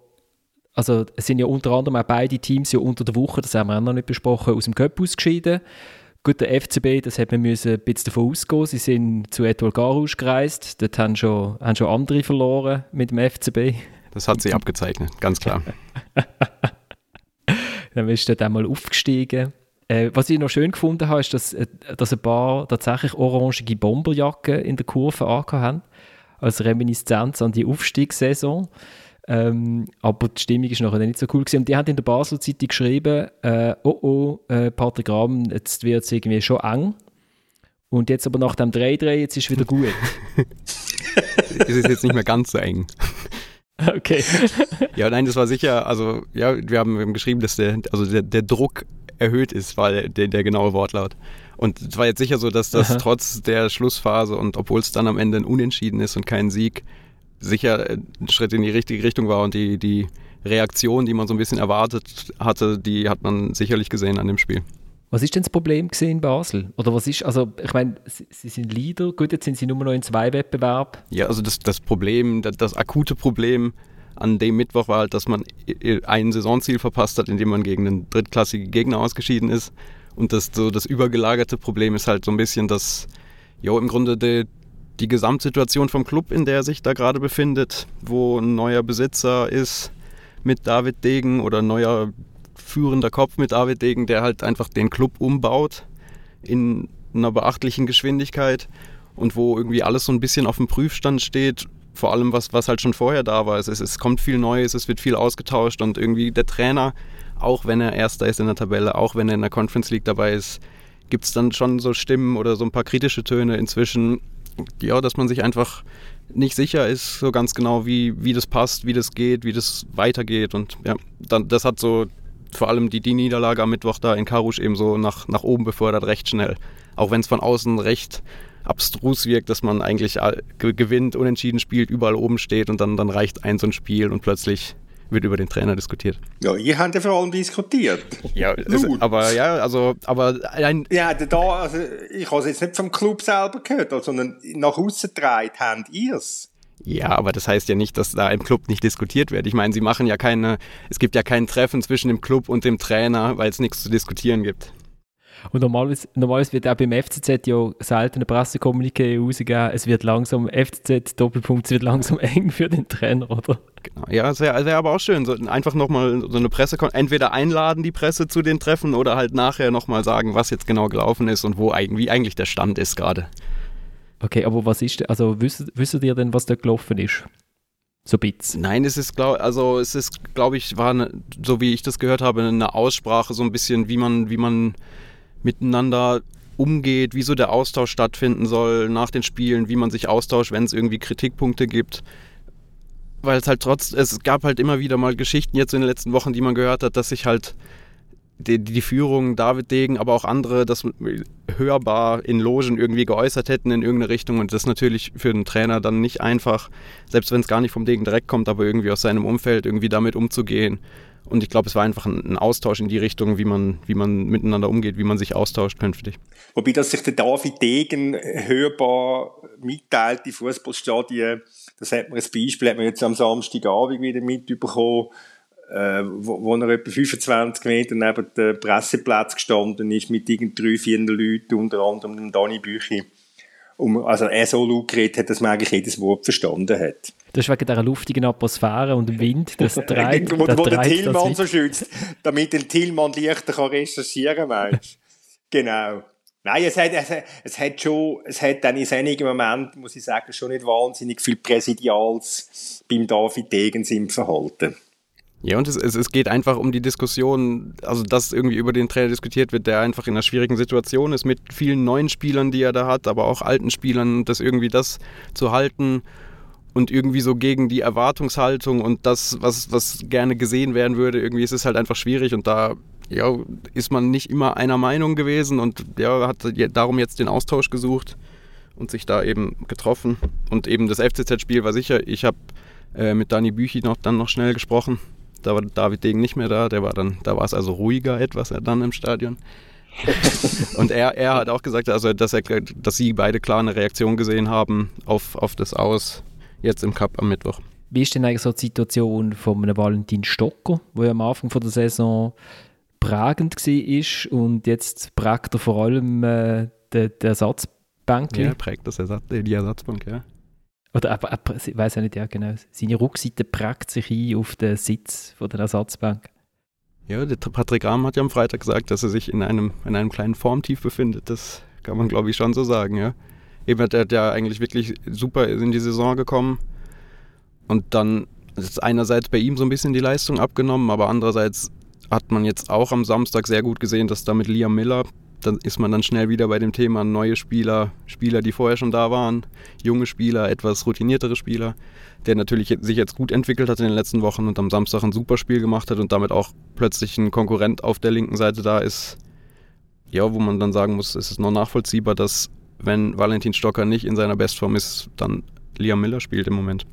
also es sind ja unter anderem auch beide Teams ja unter der Woche, das haben wir auch noch nicht besprochen, aus dem Cup ausgeschieden. Gut, der FCB, das hat man müssen ein bisschen davon ausgehen. Sie sind zu Etoile Garouche gereist. Dort haben schon, haben schon andere verloren mit dem FCB. Das hat sich abgezeichnet, ganz klar. Dann bist du dort einmal aufgestiegen. Äh, was ich noch schön gefunden habe, ist, dass, äh, dass ein paar tatsächlich orangige Bomberjacken in der Kurve haben. Als Reminiszenz an die Aufstiegssaison. Ähm, aber die Stimmung ist nachher nicht so cool gewesen. Und die haben in der Basel Zeitung geschrieben, äh, oh oh, äh, Patrick Rahm, jetzt wird es irgendwie schon eng. Und jetzt aber nach dem 3-3, jetzt ist es wieder gut. es ist jetzt nicht mehr ganz so eng. Okay. ja, nein, das war sicher, also ja, wir haben geschrieben, dass der, also der, der Druck erhöht ist, weil der, der genaue Wortlaut. Und es war jetzt sicher so, dass das Aha. trotz der Schlussphase und obwohl es dann am Ende ein Unentschieden ist und kein Sieg, sicher ein Schritt in die richtige Richtung war und die, die Reaktion, die man so ein bisschen erwartet hatte, die hat man sicherlich gesehen an dem Spiel. Was ist denn das Problem in Basel? Oder was ist, also ich meine, sie, sie, sind Leader, gut, jetzt sind sie nur noch in zwei Wettbewerben. Ja, also das, das Problem, das, das akute Problem an dem Mittwoch war halt, dass man ein Saisonziel verpasst hat, indem man gegen einen drittklassigen Gegner ausgeschieden ist. Und das, so das übergelagerte Problem ist halt so ein bisschen, dass jo, im Grunde die, die Gesamtsituation vom Club, in der er sich da gerade befindet, wo ein neuer Besitzer ist mit David Degen oder ein neuer führender Kopf mit David Degen, der halt einfach den Club umbaut in einer beachtlichen Geschwindigkeit und wo irgendwie alles so ein bisschen auf dem Prüfstand steht, vor allem was, was halt schon vorher da war. Es, es, es kommt viel Neues, es wird viel ausgetauscht und irgendwie der Trainer, auch wenn er Erster ist in der Tabelle, auch wenn er in der Conference League dabei ist, gibt es dann schon so Stimmen oder so ein paar kritische Töne inzwischen, ja, dass man sich einfach nicht sicher ist, so ganz genau, wie, wie das passt, wie das geht, wie das weitergeht. Und ja, dann, das hat so vor allem die, die Niederlage am Mittwoch da in Karusch eben so nach, nach oben befördert, recht schnell. Auch wenn es von außen recht abstrus wirkt, dass man eigentlich gewinnt, unentschieden spielt, überall oben steht und dann, dann reicht ein so ein Spiel und plötzlich wird über den Trainer diskutiert. Ja, ihr habt ja vor allem diskutiert. Ja, es, aber ja, also, aber ein. Ja, da, also, ich habe es jetzt nicht vom Club selber gehört, sondern nach außen getragen habt ihr es. Ja, aber das heißt ja nicht, dass da im Club nicht diskutiert wird. Ich meine, sie machen ja keine, es gibt ja kein Treffen zwischen dem Club und dem Trainer, weil es nichts zu diskutieren gibt. Und normalerweise, normalerweise wird auch beim FCZ ja selten eine Pressekommuniqué rausgegeben. Es wird langsam, FCZ Doppelpunkt, es wird langsam eng für den Trainer, oder? Genau. Ja, es wäre wär aber auch schön, so, einfach nochmal so eine Presse, entweder einladen die Presse zu den Treffen oder halt nachher nochmal sagen, was jetzt genau gelaufen ist und wo wie eigentlich der Stand ist gerade. Okay, aber was ist, also wisst, wisst ihr denn, was da gelaufen ist? So Bits. Nein, es ist, glaub, also es ist, glaube ich, war, eine, so wie ich das gehört habe, eine Aussprache, so ein bisschen, wie man, wie man miteinander umgeht, wie so der Austausch stattfinden soll nach den Spielen, wie man sich austauscht, wenn es irgendwie Kritikpunkte gibt. Weil es halt trotz, es gab halt immer wieder mal Geschichten jetzt in den letzten Wochen, die man gehört hat, dass sich halt die, die Führung, David Degen, aber auch andere, das hörbar in Logen irgendwie geäußert hätten in irgendeine Richtung. Und das ist natürlich für einen Trainer dann nicht einfach, selbst wenn es gar nicht vom Degen direkt kommt, aber irgendwie aus seinem Umfeld irgendwie damit umzugehen. Und ich glaube, es war einfach ein, Austausch in die Richtung, wie man, wie man miteinander umgeht, wie man sich austauscht künftig. Wobei, dass sich der David Degen hörbar mitteilt, die Fußballstadien, das hat man ein Beispiel, hat man jetzt am Samstagabend wieder mitbekommen, äh, wo, wo er etwa 25 Meter neben dem Presseplatz gestanden ist, mit irgendwie drei, vier Leuten, unter anderem Dani Büchi. Um, also er so laut geredet hat, dass man eigentlich jedes Wort verstanden hat. Das ist wegen dieser luftigen Atmosphäre und dem Wind, das treibt Wo, wo der Tillmann so schützt, damit der Tillmann leichter kann recherchieren kann, Genau. Nein, es hat, es, es hat schon, es hat dann in einigen Momenten, muss ich sagen, schon nicht wahnsinnig viel Präsidials beim David Degens im Verhalten. Ja, und es, es, es geht einfach um die Diskussion, also dass irgendwie über den Trainer diskutiert wird, der einfach in einer schwierigen Situation ist mit vielen neuen Spielern, die er da hat, aber auch alten Spielern, das irgendwie das zu halten und irgendwie so gegen die Erwartungshaltung und das, was, was gerne gesehen werden würde, irgendwie ist es halt einfach schwierig und da ja, ist man nicht immer einer Meinung gewesen und ja, hat darum jetzt den Austausch gesucht und sich da eben getroffen. Und eben das FCZ-Spiel war sicher, ich habe äh, mit Dani Büchi noch, dann noch schnell gesprochen da war David Degen nicht mehr da, der war dann, da war es also ruhiger etwas dann im Stadion. und er, er hat auch gesagt, also, dass, er, dass sie beide klar eine Reaktion gesehen haben auf, auf das Aus jetzt im Cup am Mittwoch. Wie ist denn eigentlich so die Situation von einem Valentin Stocker, wo ja am Anfang von der Saison prägend war und jetzt prägt er vor allem äh, den, den Ersatzbank? Ja, prägt das Ersatz, die Ersatzbank, ja. Oder aber, aber ich weiß ja nicht, ja genau. Seine Rückseite prägt sich ein auf den Sitz von der Ersatzbank. Ja, der Patrick Rahm hat ja am Freitag gesagt, dass er sich in einem, in einem kleinen Formtief befindet. Das kann man, glaube ich, schon so sagen, ja. Eben hat er ja eigentlich wirklich super in die Saison gekommen. Und dann ist einerseits bei ihm so ein bisschen die Leistung abgenommen, aber andererseits hat man jetzt auch am Samstag sehr gut gesehen, dass da mit Liam Miller dann ist man dann schnell wieder bei dem Thema neue Spieler, Spieler, die vorher schon da waren, junge Spieler, etwas routiniertere Spieler, der natürlich sich jetzt gut entwickelt hat in den letzten Wochen und am Samstag ein super Spiel gemacht hat und damit auch plötzlich ein Konkurrent auf der linken Seite da ist. Ja, wo man dann sagen muss, es ist noch nachvollziehbar, dass wenn Valentin Stocker nicht in seiner Bestform ist, dann Liam Miller spielt im Moment.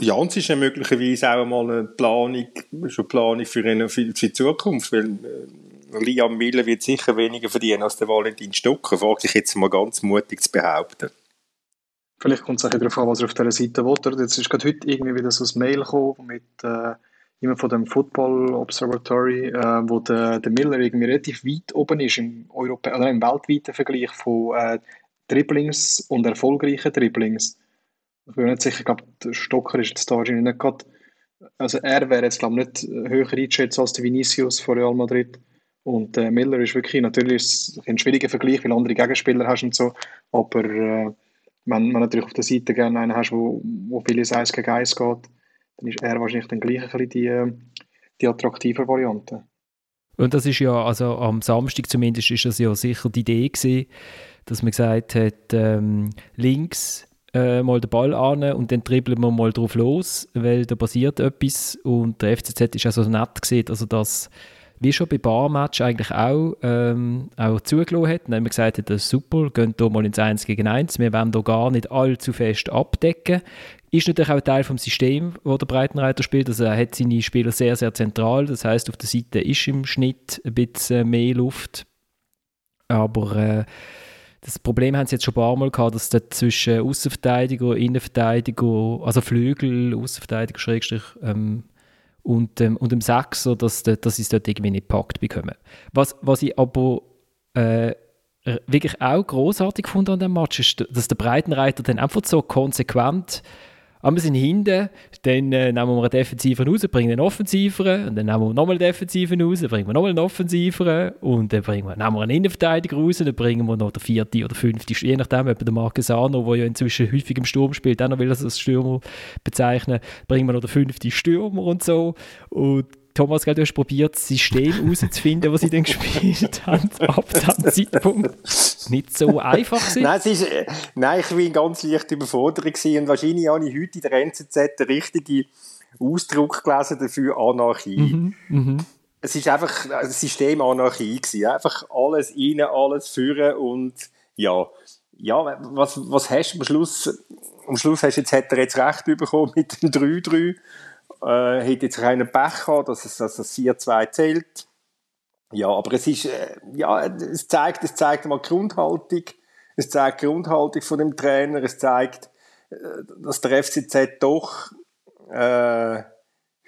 Jans ist ja möglicherweise auch mal eine Planung, schon Planung für, eine, für die Zukunft, weil äh, Liam Miller wird sicher weniger verdienen als der Valentin Stucker, frage ich jetzt mal ganz mutig zu behaupten. Vielleicht kommt es auch darauf an, was er auf dieser Seite will. Oder? Jetzt ist gerade heute irgendwie wieder so ein Mail gekommen mit äh, jemand von dem Football Observatory, äh, wo der, der Miller irgendwie relativ weit oben ist im, Europä oder im weltweiten Vergleich von äh, Dribblings und erfolgreichen Dribblings. Ich bin nicht sicher, ich glaube, der Stocker ist jetzt da wahrscheinlich nicht gerade, also er wäre jetzt glaube ich nicht höher eingeschätzt als der Vinicius von Real Madrid. Und äh, Miller ist wirklich, natürlich ein schwieriger Vergleich, weil andere Gegenspieler hast und so, aber äh, wenn man natürlich auf der Seite gerne einen hast, wo, wo vieles Eis gegen Eis geht, dann ist er wahrscheinlich dann gleich ein bisschen die, die attraktive Variante. Und das ist ja, also am Samstag zumindest ist das ja sicher die Idee gewesen, dass man gesagt hat, ähm, links äh, mal den Ball an und dann dribbeln wir mal drauf los, weil da passiert etwas und der FCZ ist also nett gesehen, also das wie schon bei Barmatch eigentlich auch, ähm, auch zugelassen hat. Dann haben wir gesagt, das ist super, gehen hier mal ins 1 gegen 1. Wir wollen hier gar nicht allzu fest abdecken. Ist natürlich auch Teil vom System, wo der Breitenreiter spielt. Also er hat seine Spieler sehr, sehr zentral. Das heißt, auf der Seite ist im Schnitt ein bisschen mehr Luft. Aber äh, das Problem haben sie jetzt schon ein paar Mal gehabt, dass da zwischen Außenverteidiger, Innenverteidiger, also Flügel, Außenverteidiger, Schrägstrich, ähm, und, ähm, und dem Sechser, dass, dass sie es dort irgendwie nicht packt bekommen. Was, was ich aber äh, wirklich auch großartig fand an dem Match, ist, dass der Breitenreiter dann einfach so konsequent aber wir sind hinten, dann äh, nehmen wir einen Defensiven raus, bringen einen Offensiveren, und dann nehmen wir nochmal einen Defensiven raus, bringen wir nochmal einen Offensiveren, und dann bringen wir, nehmen wir einen Innenverteidiger raus, dann bringen wir noch den vierten oder fünften, je nachdem, ob der Marquesano, der ja inzwischen häufig im Sturm spielt, auch noch will das als Stürmer bezeichnen, bringen wir noch den fünften Stürmer und so. Und Thomas, du hast probiert, das System herauszufinden, das sie dann gespielt haben, ab diesem Zeitpunkt. Nicht so einfach gewesen. Nein, es ist, äh, nein, ich war ganz leicht überfordert gewesen und wahrscheinlich habe ich heute in der NZZ den richtigen Ausdruck gelesen dafür, Anarchie. Mhm, mh. Es ist einfach ein System Anarchie gewesen. Einfach alles rein, alles führen und ja, ja, was, was hast du am Schluss? Am Schluss hast jetzt, hat er jetzt recht bekommen mit dem 3-3 äh, hat jetzt keinen Pech gehabt, dass es, dass es 4-2 zählt. Ja, aber es ist, äh, ja, es zeigt, es zeigt mal Grundhaltung. Es zeigt Grundhaltung von dem Trainer. Es zeigt, äh, dass der FCZ doch, äh,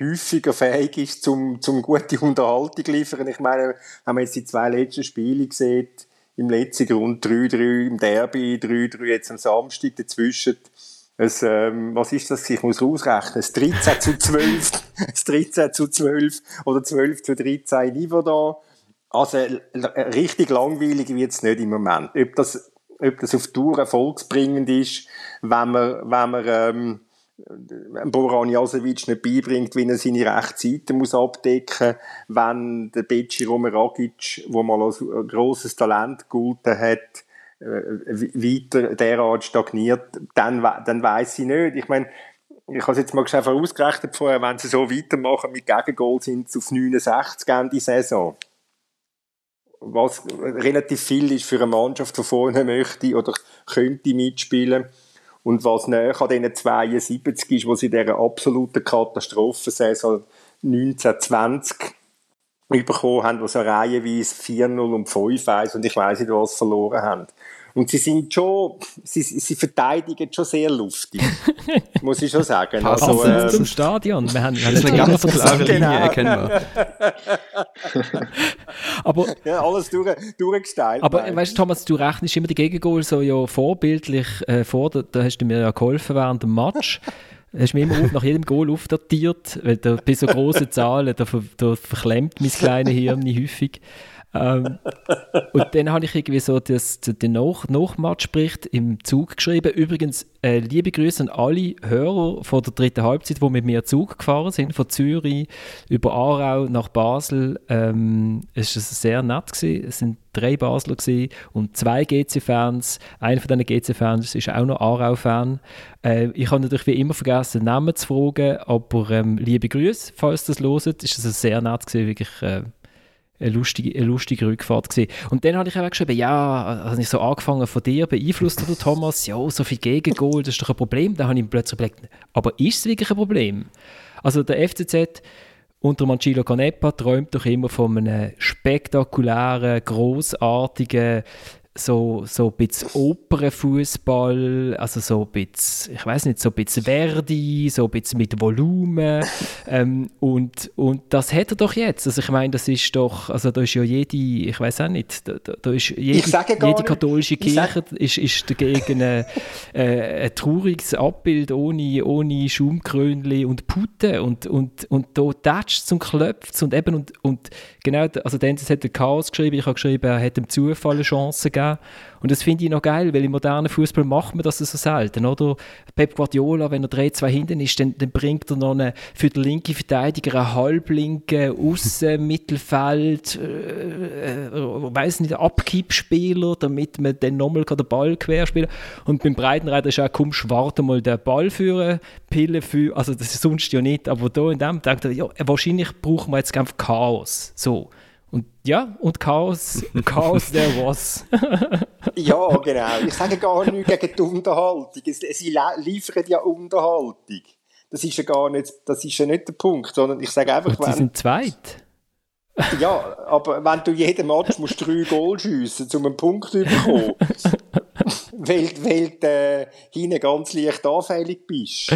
häufiger fähig ist, zum, zum gute Unterhaltung liefern. Ich meine, haben wir jetzt die zwei letzten Spiele gesehen, im letzten Grund 3-3, im Derby 3-3, jetzt am Samstag dazwischen es, ähm, was ist das? Ich muss ausrechnen. Es 13 zu 12, es 13 zu 12 oder 12 zu 13 Niveau da. Also, richtig langweilig wird es nicht im Moment. Ob das, ob das auf Tour erfolgsbringend ist, wenn man, wenn man, ähm, Boran Jasevic nicht beibringt, wie er seine rechte Seite muss abdecken muss, wenn der Beci Romeragic, der mal als grosses Talent gegolten hat, äh, weiter derart stagniert, dann, dann weiß ich nicht. Ich meine, ich habe es jetzt mal einfach ausgerechnet vorher, wenn sie so weitermachen mit Gegengol sind sie auf 69 Ende Saison. Was relativ viel ist für eine Mannschaft, die vorne möchte oder könnte mitspielen. Und was näher an diesen 72 ist, sie in dieser absoluten Katastrophensaison 1920 bekommen haben, wo sie reihenweise 4-0 und 5-1 und ich weiss nicht, was verloren haben. Und sie sind schon, sie, sie verteidigen schon sehr luftig, muss ich schon sagen. Also, ähm, zum Stadion. Wir haben, wir haben eine ganz klare Linie genau. erkennbar. aber, ja, alles durch, durchgestylt. Aber weißt du, Thomas, du rechnest immer die Gegengol so ja vorbildlich äh, vor, da, da hast du mir ja geholfen während dem Match hast mir immer nach jedem Goal aufdatiert, weil da bei so großen Zahlen, da, da verklemmt mein kleines Hirn häufig ähm, und dann habe ich irgendwie so das, den Nach Nachmatchbericht im Zug geschrieben. Übrigens, äh, liebe Grüße an alle Hörer von der dritten Halbzeit, die mit mir Zug gefahren sind, von Zürich über Aarau nach Basel. Ähm, es war sehr nett. Gewesen. Es sind drei Basler gewesen und zwei GC-Fans. Einer von diesen GC-Fans ist auch noch Aarau-Fan. Äh, ich habe natürlich wie immer vergessen, den Namen zu fragen, aber ähm, liebe Grüße, falls das loset. Es war sehr nett, gewesen, wirklich. Äh, eine lustige, eine lustige Rückfahrt gewesen. Und dann habe ich auch geschrieben, ja, habe ich so angefangen von dir, beeinflusst oder Thomas, ja, so viel Gegengol, das ist doch ein Problem. Dann habe ich plötzlich überlegt, aber ist es wirklich ein Problem? Also der FCZ Und der Mancino Canepa träumt doch immer von einem spektakulären, großartigen so, so ein bisschen Opernfußball, also so ein bisschen, ich weiß nicht, so ein bisschen Verdi, so ein bisschen mit Volumen. ähm, und, und das hat er doch jetzt. Also ich meine, das ist doch, also da ist ja jede, ich weiß auch nicht, da, da ist jede, jede katholische Kirche ist, ist dagegen ein, äh, ein trauriges Abbild ohne, ohne Schaumkrönchen und Putten und, und, und da tätscht und klopft und eben und, und genau, also Dennis hat den Chaos geschrieben, ich habe geschrieben, er hat dem Zufall eine Chance gegeben gegeben. Und das finde ich noch geil, weil im modernen Fußball macht man das so selten, oder? Pep Guardiola, wenn er 3-2 hinten ist, dann, dann, bringt er noch eine, für den linken Verteidiger einen halblinken Aussen, Mittelfeld, äh, äh, weiß nicht, Abkippspieler, damit man dann nochmal den Ball querspielen Und beim Breitenreiter ist auch, komm, warte mal den Ball führen, Pille für, also das ist sonst ja nicht, aber da in dem denkt er, ja, wahrscheinlich brauchen wir jetzt einfach Chaos. So. Und ja, und Chaos, Chaos der was. ja, genau. Ich sage gar nichts gegen die Unterhaltung. Sie liefern ja Unterhaltung. Das ist ja gar nicht, das ist ja nicht der Punkt, sondern ich sage einfach, und Sie sind zweit. ja, aber wenn du jeden Match musst drei Goal schiessen, um einen Punkt zu bekommen, weil, weil du äh, hinten ganz leicht anfällig bist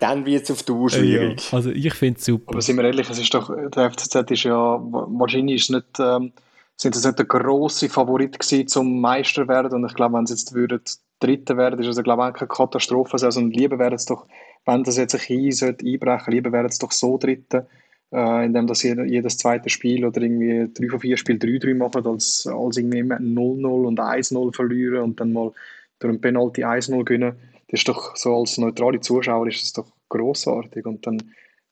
dann wird es auf Dauer schwierig. Ja, also ich finde es super. Aber sind wir ehrlich, es ist doch, der FCZ ist ja, wahrscheinlich ist nicht, ähm, sind sie nicht der grosse Favorit gewesen zum Meister werden und ich glaube, wenn sie jetzt würden Dritter werden, ist es, glaube ich, keine Katastrophe. Also lieber wäre es doch, wenn das jetzt ein sollte einbrechen, lieber wäre es doch so Dritter, äh, indem das jedes zweite Spiel oder irgendwie drei von vier Spiel 3-3 machen, als, als irgendwie 0-0 und 1-0 verlieren und dann mal durch ein Penalty 1-0 gewinnen das ist doch so als neutrale Zuschauer ist es doch großartig und dann,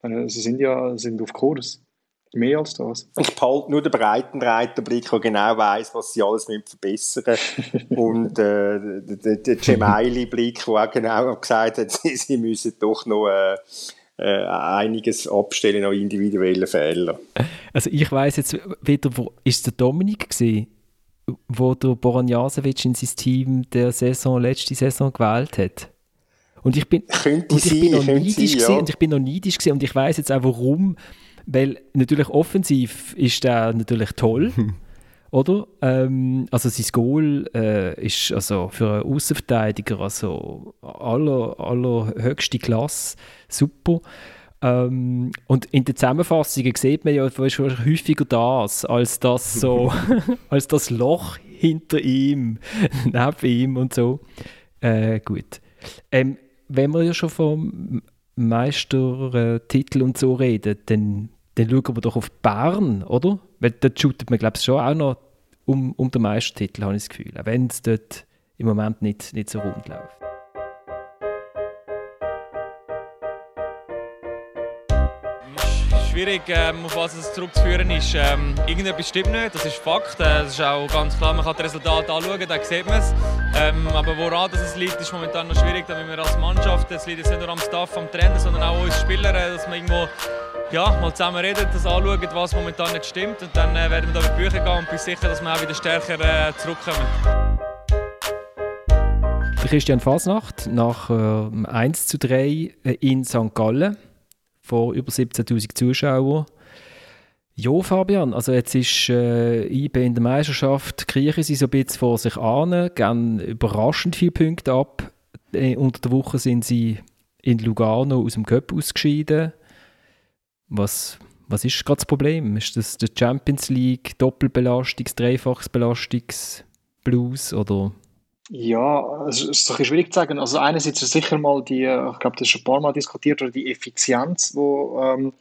dann sie sind ja sind auf Kurs. Mehr als das. Ich behalte nur den Breitenreiterblick, der genau weiß, was sie alles verbessern müssen. und äh, der, der Gemaili-Blick, der auch genau gesagt hat, sie, sie müssen doch noch äh, äh, einiges abstellen an individuellen Fehlern. Also ich weiß jetzt wieder, wo ist der Dominik gesehen? Wo der Boran Jasevic in sein Team der Saison, letzte Saison gewählt hat. Und ich bin, und ich sein, bin noch neidisch sein, ja. und ich bin noch neidisch gewesen, und ich weiß jetzt auch warum, weil natürlich offensiv ist er natürlich toll, oder? Ähm, also sein Goal äh, ist also für einen Außenverteidiger also aller, allerhöchste Klasse, super. Ähm, und in den Zusammenfassungen sieht man ja häufiger das, als das so, als das Loch hinter ihm, neben ihm und so. Äh, gut. Ähm, wenn wir ja schon vom Meistertitel und so reden, dann, dann schauen wir doch auf Bern, oder? Weil dort shootet man, glaube ich, schon auch noch um, um den Meistertitel, habe ich das Gefühl. Auch wenn es dort im Moment nicht, nicht so rund läuft. Schwierig, ähm, auf was es zurückzuführen ist. Ähm, irgendetwas stimmt nicht, das ist Fakt. Äh, das ist auch ganz klar, man kann das Resultat anschauen, dann sieht man es. Ähm, aber woran das es liegt, ist momentan noch schwierig, da wir als Mannschaft, es liegt jetzt nicht nur am Staff, am Trainer, sondern auch uns Spieler, äh, dass wir irgendwo ja, mal zusammen reden, das anschauen, was momentan nicht stimmt. Und dann äh, werden wir da über die Bücher gehen und bin sicher, dass wir auch wieder stärker äh, zurückkommen. Christian Fasnacht nach äh, 1 zu 3 äh, in St. Gallen vor über 17.000 Zuschauern. Ja, Fabian, also jetzt ist äh, IB in der Meisterschaft, kriechen sie so ein bisschen vor sich an, gehen überraschend viele Punkte ab. Äh, unter der Woche sind sie in Lugano aus dem Cup ausgeschieden. Was, was ist gerade das Problem? Ist das die Champions League, Doppelbelastungs-, Dreifachsbelastungs-Blues oder ja, es ist bisschen schwierig zu sagen. Also einerseits ist sicher mal die, ich glaube, das ist schon ein paar Mal diskutiert, oder die Effizienz, wo ähm,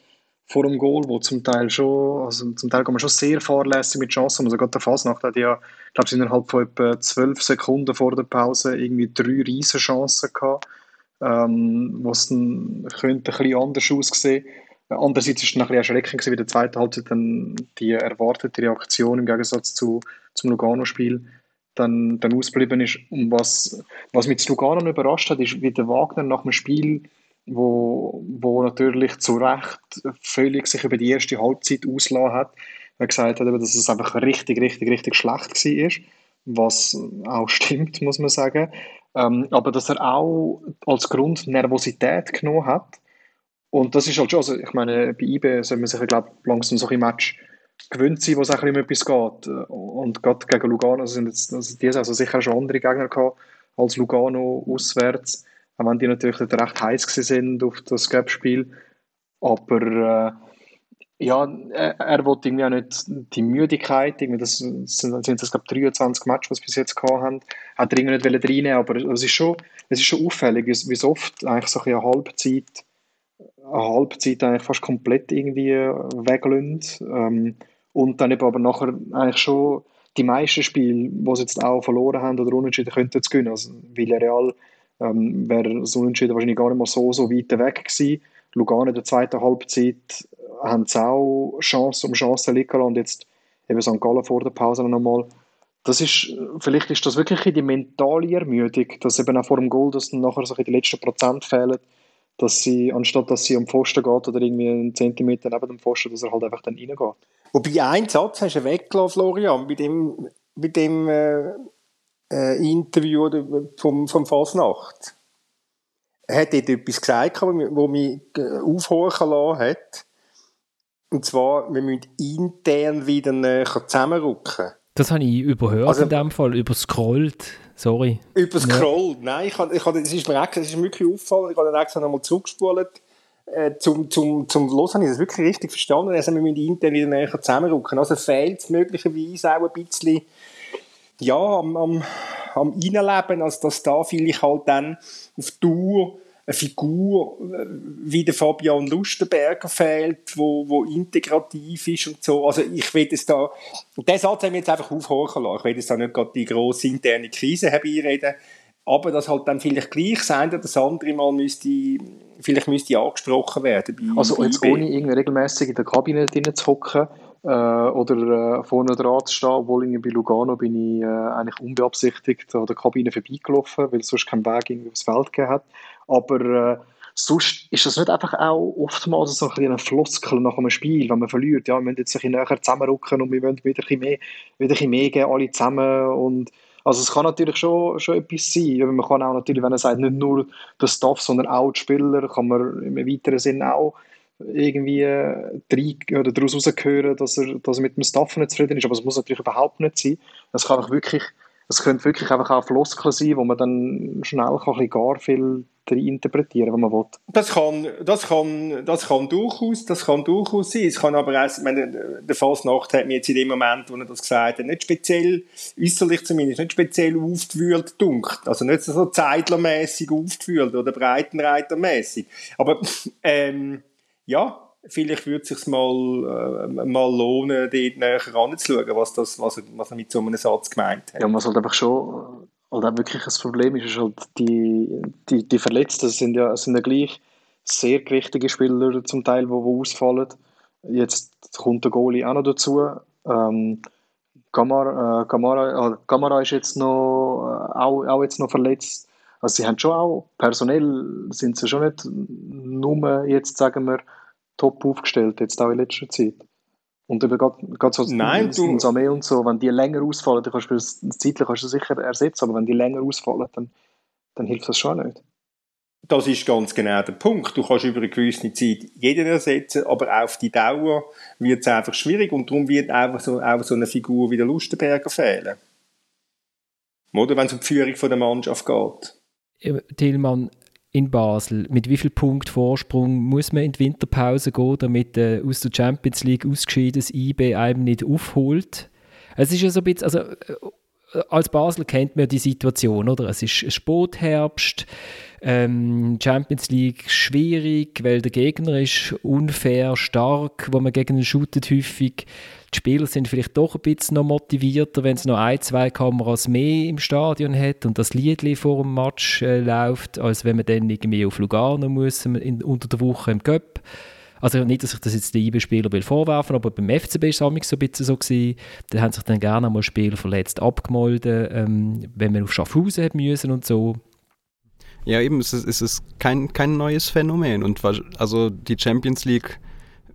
vor dem Goal, wo zum Teil schon, also zum Teil kann man schon sehr fahrlässig mit Chancen. Also gerade der Fasnacht hat ja, ich glaube, innerhalb von etwa zwölf Sekunden vor der Pause irgendwie drei riesen Chancen gehabt, ähm, was dann könnte ein bisschen anders aussehen. Andererseits ist es ein bisschen erschreckend gewesen, wie der zweite Halbzeit dann die erwartete Reaktion im Gegensatz zu, zum Lugano-Spiel dann, dann ausgeblieben ist. Und was, was mich zu Lugano überrascht hat, ist, wie der Wagner nach dem Spiel, wo, wo natürlich zu Recht völlig sich über die erste Halbzeit ausgelassen hat, gesagt hat, dass es einfach richtig, richtig, richtig schlecht war, was auch stimmt, muss man sagen. Ähm, aber dass er auch als Grund Nervosität genommen hat Und das ist halt schon, also ich meine, bei IB soll man sich, glaube langsam so ein Match gewöhnt sein, wo es ein bisschen um etwas geht. Und gerade gegen Lugano sind jetzt, also die also sicher schon andere Gegner gehabt als Lugano auswärts, auch wenn die natürlich recht heiß sind auf das Gap-Spiel. Aber äh, ja, er, will irgendwie auch nicht die Müdigkeit, irgendwie das sind, sind das, glaube 23 Matches, was wir bis jetzt gehabt haben, hat er irgendwie nicht reinnehmen aber es ist schon, es ist schon auffällig, wie, wie oft eigentlich so eine Halbzeit, eine Halbzeit eigentlich fast komplett irgendwie weglöhnt ähm, und dann eben aber nachher eigentlich schon die meisten Spiele, die sie jetzt auch verloren haben oder unentschieden, könnten zu gewinnen. Also Villarreal ähm, wäre so unentschieden wahrscheinlich gar nicht mal so, so weit weg gewesen. Lugano in der zweiten Halbzeit haben sie auch Chancen um Chancen liegen und jetzt eben St. Gallen vor der Pause noch nochmal. Das ist, vielleicht ist das wirklich die mentale Ermüdung, dass eben auch vor dem Goal, dass dann nachher so die letzten Prozent fehlen, dass sie, anstatt dass sie am Pfosten geht oder irgendwie einen Zentimeter neben dem Pfosten, dass er halt einfach dann reingeht. Wobei einen Satz hast du weggelassen, Florian, bei dem, bei dem äh, äh, Interview vom, vom Fasnacht. Er hat dort etwas gesagt, was mich äh, aufhorchen lassen hat. Und zwar, wir müssen intern wieder näher zusammenrücken. Das habe ich überhört also, in dem Fall, überscrollt. Sorry. Überscrollt? Ja. Nein, ich ich das ist mir das ist mir wirklich aufgefallen. Ich habe dann extra nochmal zurückgespult. Äh, zum, zum, zum Los habe ich das wirklich richtig verstanden. Also wir müssen intern wieder näher zusammenrücken. Also fehlt es möglicherweise auch ein bisschen ja, am, am, am Einleben, also dass da vielleicht halt dann auf Tour eine Figur äh, wie der Fabian Lustenberger fehlt, wo, wo integrativ ist und so. Also ich will es da, den Satz haben wir jetzt einfach aufhorchen lassen. Ich will jetzt da nicht gerade die grosse interne Krise herbeireden, aber dass halt dann vielleicht gleich sein, dass das andere Mal müsste, vielleicht müsste angesprochen werden. also jetzt ohne irgendwie regelmäßig in der Kabine drin zu hocken, äh, oder äh, vorne dran zu stehen, obwohl ich bei Lugano bin ich äh, eigentlich unbeabsichtigt an der Kabine vorbeigelaufen, weil es sonst keinen Weg irgendwie aufs Feld gegeben hat. Aber äh, sonst ist das nicht einfach auch oftmals so ein eine Floskel nach einem Spiel, wenn man verliert. Ja, wir müssen jetzt ein bisschen näher zusammenrücken und wir wollen wieder ein bisschen mehr, wieder ein bisschen mehr geben, alle zusammen. Und, also es kann natürlich schon, schon etwas sein. Man kann auch natürlich, wenn er sagt, nicht nur der Staff, sondern auch die Spieler, kann man im weiteren Sinn auch irgendwie drei, oder daraus herausgehören, dass er, dass er mit dem Staff nicht zufrieden ist. Aber es muss natürlich überhaupt nicht sein. Es kann auch wirklich, es könnte wirklich einfach auch Floskeln sein, wo man dann schnell ein gar viel interpretieren, wenn man will. Das kann, das kann, das kann durchaus, das kann durchaus sein. Es kann aber auch, ich meine, der Fasnacht hat mir jetzt in dem Moment, wo er das gesagt hat, nicht speziell, äußerlich zumindest, nicht speziell aufgewühlt dunkt. Also nicht so zeitlermäßig aufgewühlt oder breitenreitermäßig. Aber, ähm, ja, vielleicht würde es sich mal, äh, mal lohnen, dort näher anzuschauen, was, das, was, er, was er mit so einem Satz gemeint hat. Ja, man sollte einfach schon, halt auch wirklich ein Problem ist, ist halt die, die, die Verletzten sind ja, sind ja gleich sehr gewichtige Spieler zum Teil, die, die ausfallen. Jetzt kommt der Goalie auch noch dazu. Ähm, äh, Gamara, äh, Gamara ist jetzt noch, äh, auch, auch jetzt noch verletzt. Also sie haben schon auch, personell sind sie schon nicht nur jetzt, sagen wir, top aufgestellt, jetzt auch in letzter Zeit. Und eben gerade so Nein, du... Samé und so, wenn die länger ausfallen, dann kannst du das zeitlich kannst du sicher ersetzen, aber wenn die länger ausfallen, dann, dann hilft das schon nicht. Das ist ganz genau der Punkt. Du kannst über eine gewisse Zeit jeden ersetzen, aber auf die Dauer wird es einfach schwierig und darum wird einfach so, auch so eine Figur wie der Lustenberger fehlen. Oder wenn es um die Führung von der Mannschaft geht. Tillmann, in Basel. Mit wie viel Punkt Vorsprung muss man in die Winterpause gehen, damit äh, aus der Champions League ausgescheidenes IB einem nicht aufholt? Es ist ja so ein bisschen, also äh, als Basel kennt man die Situation, oder? Es ist Spätherbst, ähm, Champions League schwierig, weil der Gegner ist unfair stark, wo man gegen ihn shootet häufig. Die Spieler sind vielleicht doch ein bisschen noch motivierter, wenn es noch ein, zwei Kameras mehr im Stadion hat und das Liedli vor dem Match äh, läuft, als wenn man dann irgendwie auf Lugano muss in, unter der Woche im Cup. Also nicht, dass ich das jetzt den IB-Spieler vorwerfen aber beim FCB war es so ein bisschen so. Gewesen. Da haben sich dann gerne mal Spieler verletzt abgemolden, ähm, wenn man auf Schaffhausen hat müssen und so. Ja, eben, es ist, es ist kein, kein neues Phänomen. Und also die Champions League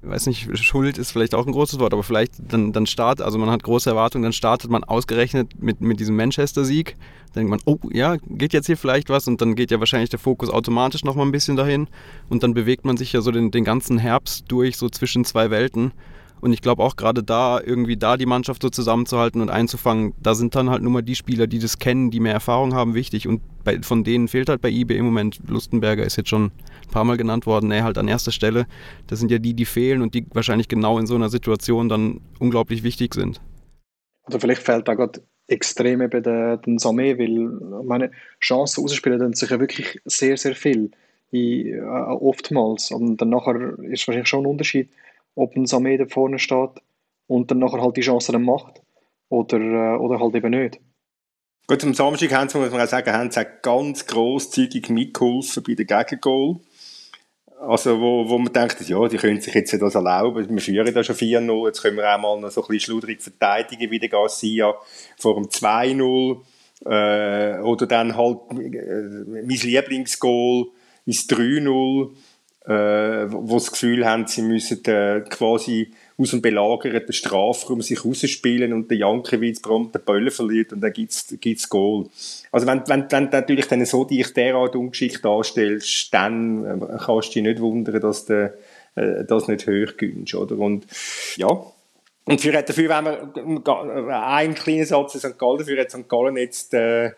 weiß nicht, Schuld ist vielleicht auch ein großes Wort, aber vielleicht dann, dann startet, also man hat große Erwartungen, dann startet man ausgerechnet mit, mit diesem Manchester-Sieg. Dann denkt man, oh ja, geht jetzt hier vielleicht was und dann geht ja wahrscheinlich der Fokus automatisch nochmal ein bisschen dahin und dann bewegt man sich ja so den, den ganzen Herbst durch, so zwischen zwei Welten. Und ich glaube auch gerade da, irgendwie da die Mannschaft so zusammenzuhalten und einzufangen, da sind dann halt nur mal die Spieler, die das kennen, die mehr Erfahrung haben, wichtig. Und bei, von denen fehlt halt bei eBay im Moment, Lustenberger ist jetzt schon ein paar Mal genannt worden, er halt an erster Stelle. Das sind ja die, die fehlen und die wahrscheinlich genau in so einer Situation dann unglaublich wichtig sind. Oder vielleicht fehlt da gerade extrem eben der, den Samé, weil meine Chancen rausspielen dann sich ja wirklich sehr, sehr viel. Ich, äh, oftmals. Und dann nachher ist wahrscheinlich schon ein Unterschied, ob ein Samé da vorne steht und dann nachher halt die Chance dann macht oder, äh, oder halt eben nicht. Gut, am Samstag haben sie, muss man auch sagen, haben sie auch ganz grosszügig mitgeholfen bei den Gegengol. Also, wo, wo man denkt, ja, die können sich jetzt das erlauben. Wir führen da schon 4-0. Jetzt können wir auch mal noch so ein bisschen schludrig verteidigen wie der Garcia vor dem 2-0. Äh, oder dann halt äh, mein Lieblingsgoal ist 3-0 äh, wo das Gefühl haben, sie müssen äh, quasi aus dem belagerten Strafraum sich rausspielen und der Jankiewicz prompt den Böllen verliert und dann gibt's gibt's Goal. Also wenn, wenn, wenn du natürlich dann so dich derart ungeschickt darstellst, dann äh, kannst du dich nicht wundern, dass du äh, das nicht hoch gönnst, oder? Und ja, und für, dafür, wenn wir äh, einen kleinen Satz in St. Gallen, dafür hat St. Gallen jetzt äh,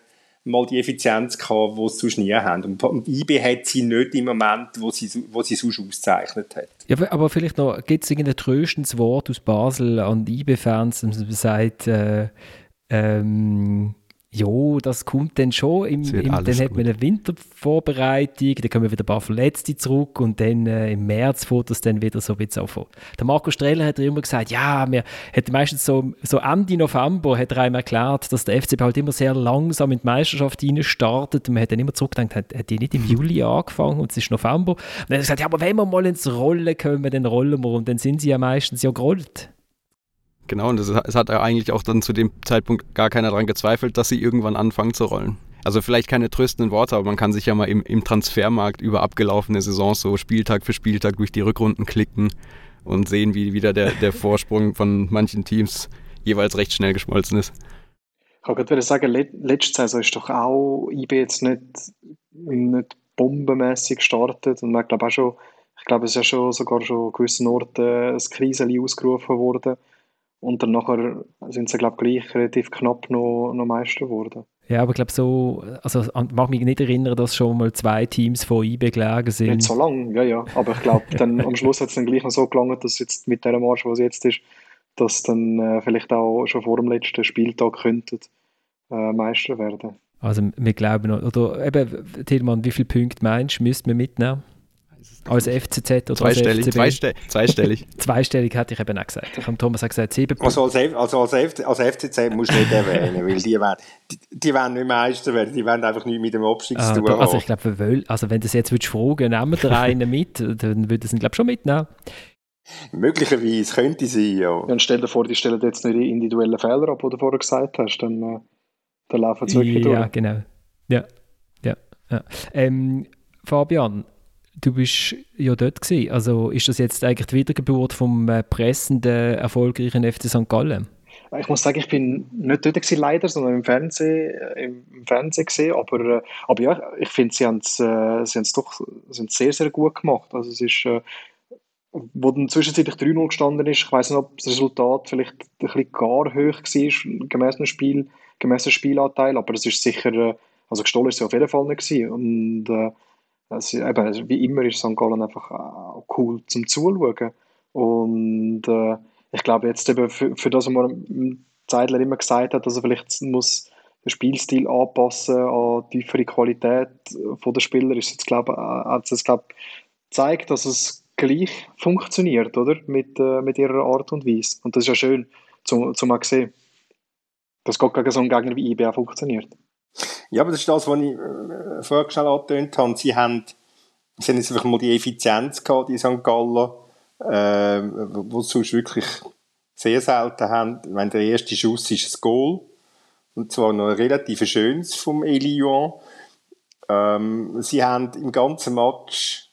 mal die Effizienz gehabt, die sie sonst nie haben. Und, und IB hat sie nicht im Moment, wo sie, wo sie sonst auszeichnet hat. Ja, aber vielleicht noch, gibt es irgendein tröstendes Wort aus Basel an die IB-Fans, das sagt, äh, ähm, ja, das kommt dann schon. Im, im, dann gut. hat man eine Wintervorbereitung, dann kommen wieder ein paar Verletzte zurück und dann äh, im März fährt das dann wieder so ein bisschen auf. Der Marco Streller hat immer gesagt, ja, wir hat meistens so, so Ende November hat er einem erklärt, dass der FCB halt immer sehr langsam in die Meisterschaft startet. Und man hat dann immer zurückgedacht, hat, hat die nicht im Juli angefangen und es ist November. Und dann hat er gesagt, ja, aber wenn wir mal ins Rollen kommen, dann rollen wir und dann sind sie ja meistens ja gerollt. Genau, und es hat eigentlich auch dann zu dem Zeitpunkt gar keiner daran gezweifelt, dass sie irgendwann anfangen zu rollen. Also vielleicht keine tröstenden Worte, aber man kann sich ja mal im, im Transfermarkt über abgelaufene Saisons so Spieltag für Spieltag durch die Rückrunden klicken und sehen, wie wieder der, der Vorsprung von manchen Teams jeweils recht schnell geschmolzen ist. Ich kann gerade sagen, letzte Saison ist doch auch IB jetzt nicht, nicht bombenmäßig gestartet und man glaube auch schon, ich glaube, es ist ja schon sogar schon an gewissen Orten ein Kriseli ausgerufen worden und dann nachher sind sie, glaube ich, gleich relativ knapp noch, noch Meister geworden. Ja, aber ich glaube so, also mag mich nicht erinnern, dass schon mal zwei Teams von IB gelegen sind. Nicht so lange, ja, ja. Aber ich glaube, dann am Schluss hat es dann gleich noch so gelangt, dass jetzt mit der Marsch, was jetzt ist, dass dann äh, vielleicht auch schon vor dem letzten Spieltag könnten äh, Meister werden. Also wir glauben, oder eben, Tilman, wie viele Punkte meinst du, müssten wir mitnehmen? Als FCZ oder zweistellig, als FCB? Zweistellig. zweistellig hätte ich eben auch gesagt. Ich habe Thomas auch gesagt, sieben Also als, F, also als, F, als FCZ musst du nicht erwähnen, weil die wollen, die, die wollen nicht Meister werden, die wollen einfach nicht mit dem Abstieg ah, zu tun Also ich glaube, also wenn du das jetzt würdest fragen, nehmen wir einen mit, dann würden sie ihn glaube ich schon mitnehmen. Möglicherweise könnte sie, ja. Dann stell dir vor, die stellen jetzt nicht die individuellen Fehler ab, die du vorher gesagt hast, dann, äh, dann laufen sie wirklich ja, durch. Ja, genau. Ja, ja. ja. Ähm, Fabian, Du bist ja dort gewesen. Also ist das jetzt eigentlich die Wiedergeburt vom äh, pressenden, erfolgreichen FC St. Gallen? Ich muss sagen, ich bin nicht dort gewesen, leider, sondern im Fernsehen, äh, im Fernsehen gesehen. Aber, äh, aber ja, ich finde, sie haben es äh, sie doch sie sehr, sehr gut gemacht. Also es ist, äh, wo dann zwischenzeitlich 3-0 gestanden ist, ich weiß nicht, ob das Resultat vielleicht ein bisschen gar hoch war, gemäß dem Spiel, gemäß dem Spielanteil, aber es ist sicher, äh, also gestohlen ist sie auf jeden Fall nicht gewesen. Und äh, also, eben, wie immer ist St. Gallen einfach auch cool zum Zuschauen. Und äh, ich glaube jetzt eben für, für das, was man Zeitler immer gesagt hat, dass er vielleicht muss den Spielstil anpassen an die tiefere Qualität der Spieler, ist jetzt glaube hat es glaube gezeigt, dass es gleich funktioniert, oder? Mit, äh, mit ihrer Art und Weise. Und das ist ja schön, zum, zum mal sehen, dass Gott gegen so einen Gegner wie IBA funktioniert. Ja, aber das ist das, was ich äh, vorher schon angetönt habe. Sie haben, sie haben jetzt einfach mal die Effizienz gehabt, die St. Gallen, äh, wo sie sonst wirklich sehr selten haben. Wenn der erste Schuss ist ein Goal. Und zwar noch ein relativ schönes vom Elion. Ähm, sie haben im ganzen Match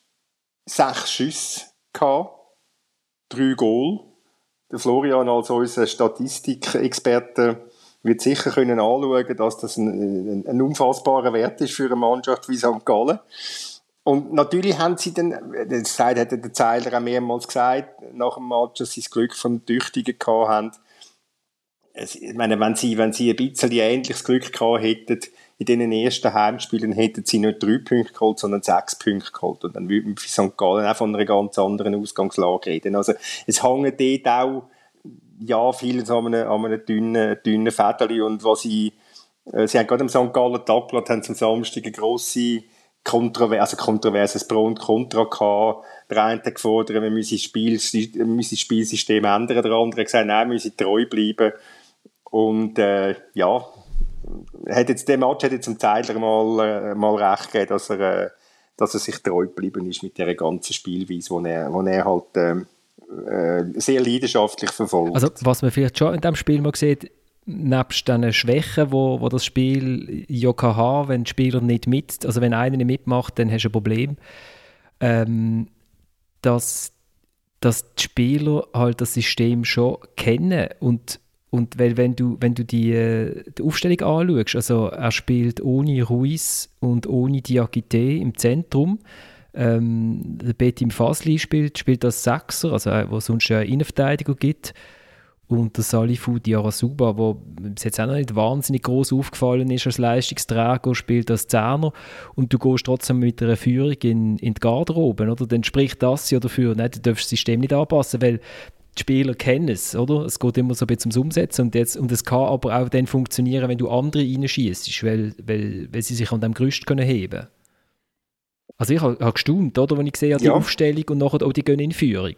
sechs Schüsse gehabt. drei Goal. Der Florian als unser Statistikexperte wird sicher können anschauen, dass das ein, ein, ein unfassbarer Wert ist für eine Mannschaft wie St. Gallen. Und natürlich haben sie dann, das hat der Zeiler auch mehrmals gesagt, nach dem Match, dass sie das Glück von den Tüchtigen gehabt haben. Ich meine, wenn sie, wenn sie ein bisschen ähnliches Glück gehabt hätten, in diesen ersten Heimspielen hätten sie nicht drei Punkte geholt, sondern sechs Punkte geholt. Und dann würde man für St. Gallen auch von einer ganz anderen Ausgangslage reden. Also, es hängt dort auch, ja, vieles an einem, an einem dünnen, dünnen Federli. Und was sie, äh, sie haben gerade am St. Gallen Tagblatt, haben zum Samstag eine grosse, kontrovers, also kontroverses Pro und Contra gehabt. Der eine hat gefordert, wir müssen das, Spiel, müssen das Spielsystem ändern. Der andere hat gesagt, nein, wir müssen treu bleiben. Und äh, ja, hat jetzt, der Match hat jetzt zum Zeitler mal, äh, mal recht gegeben, dass er, äh, dass er sich treu geblieben ist mit dieser ganzen Spielweise, die er, er halt ähm, äh, sehr leidenschaftlich verfolgt. Also was man vielleicht schon in diesem Spiel mal sieht, nebst den Schwächen, wo, wo das Spiel ja kann haben, wenn die Spieler nicht mit, also wenn einer nicht mitmacht, dann hast du ein Problem, ähm, dass, dass die Spieler halt das System schon kennen und und weil, wenn du, wenn du die, äh, die Aufstellung anschaust, also er spielt ohne Ruiz und ohne Diakite im Zentrum. Ähm, der Betim Fasli spielt, spielt als Sechser, also äh, wo es sonst eine Innenverteidiger gibt. Und der Salifu Diarasuba, der bis jetzt auch noch nicht wahnsinnig groß aufgefallen ist als Leistungsträger, spielt als Zehner und du gehst trotzdem mit einer Führung in, in die Garderobe, oder? Dann spricht das ja dafür, ne? du darfst das System nicht anpassen, weil die Spieler kennen es, oder? Es geht immer so ein bisschen ums Umsetzen und, jetzt, und es kann aber auch dann funktionieren, wenn du andere reinschießt, weil, weil, weil sie sich an dem Gerüst können heben Also ich habe hab gestaunt, oder, wenn ich sehe, die ja. Aufstellung und nachher auch die gehen in Führung.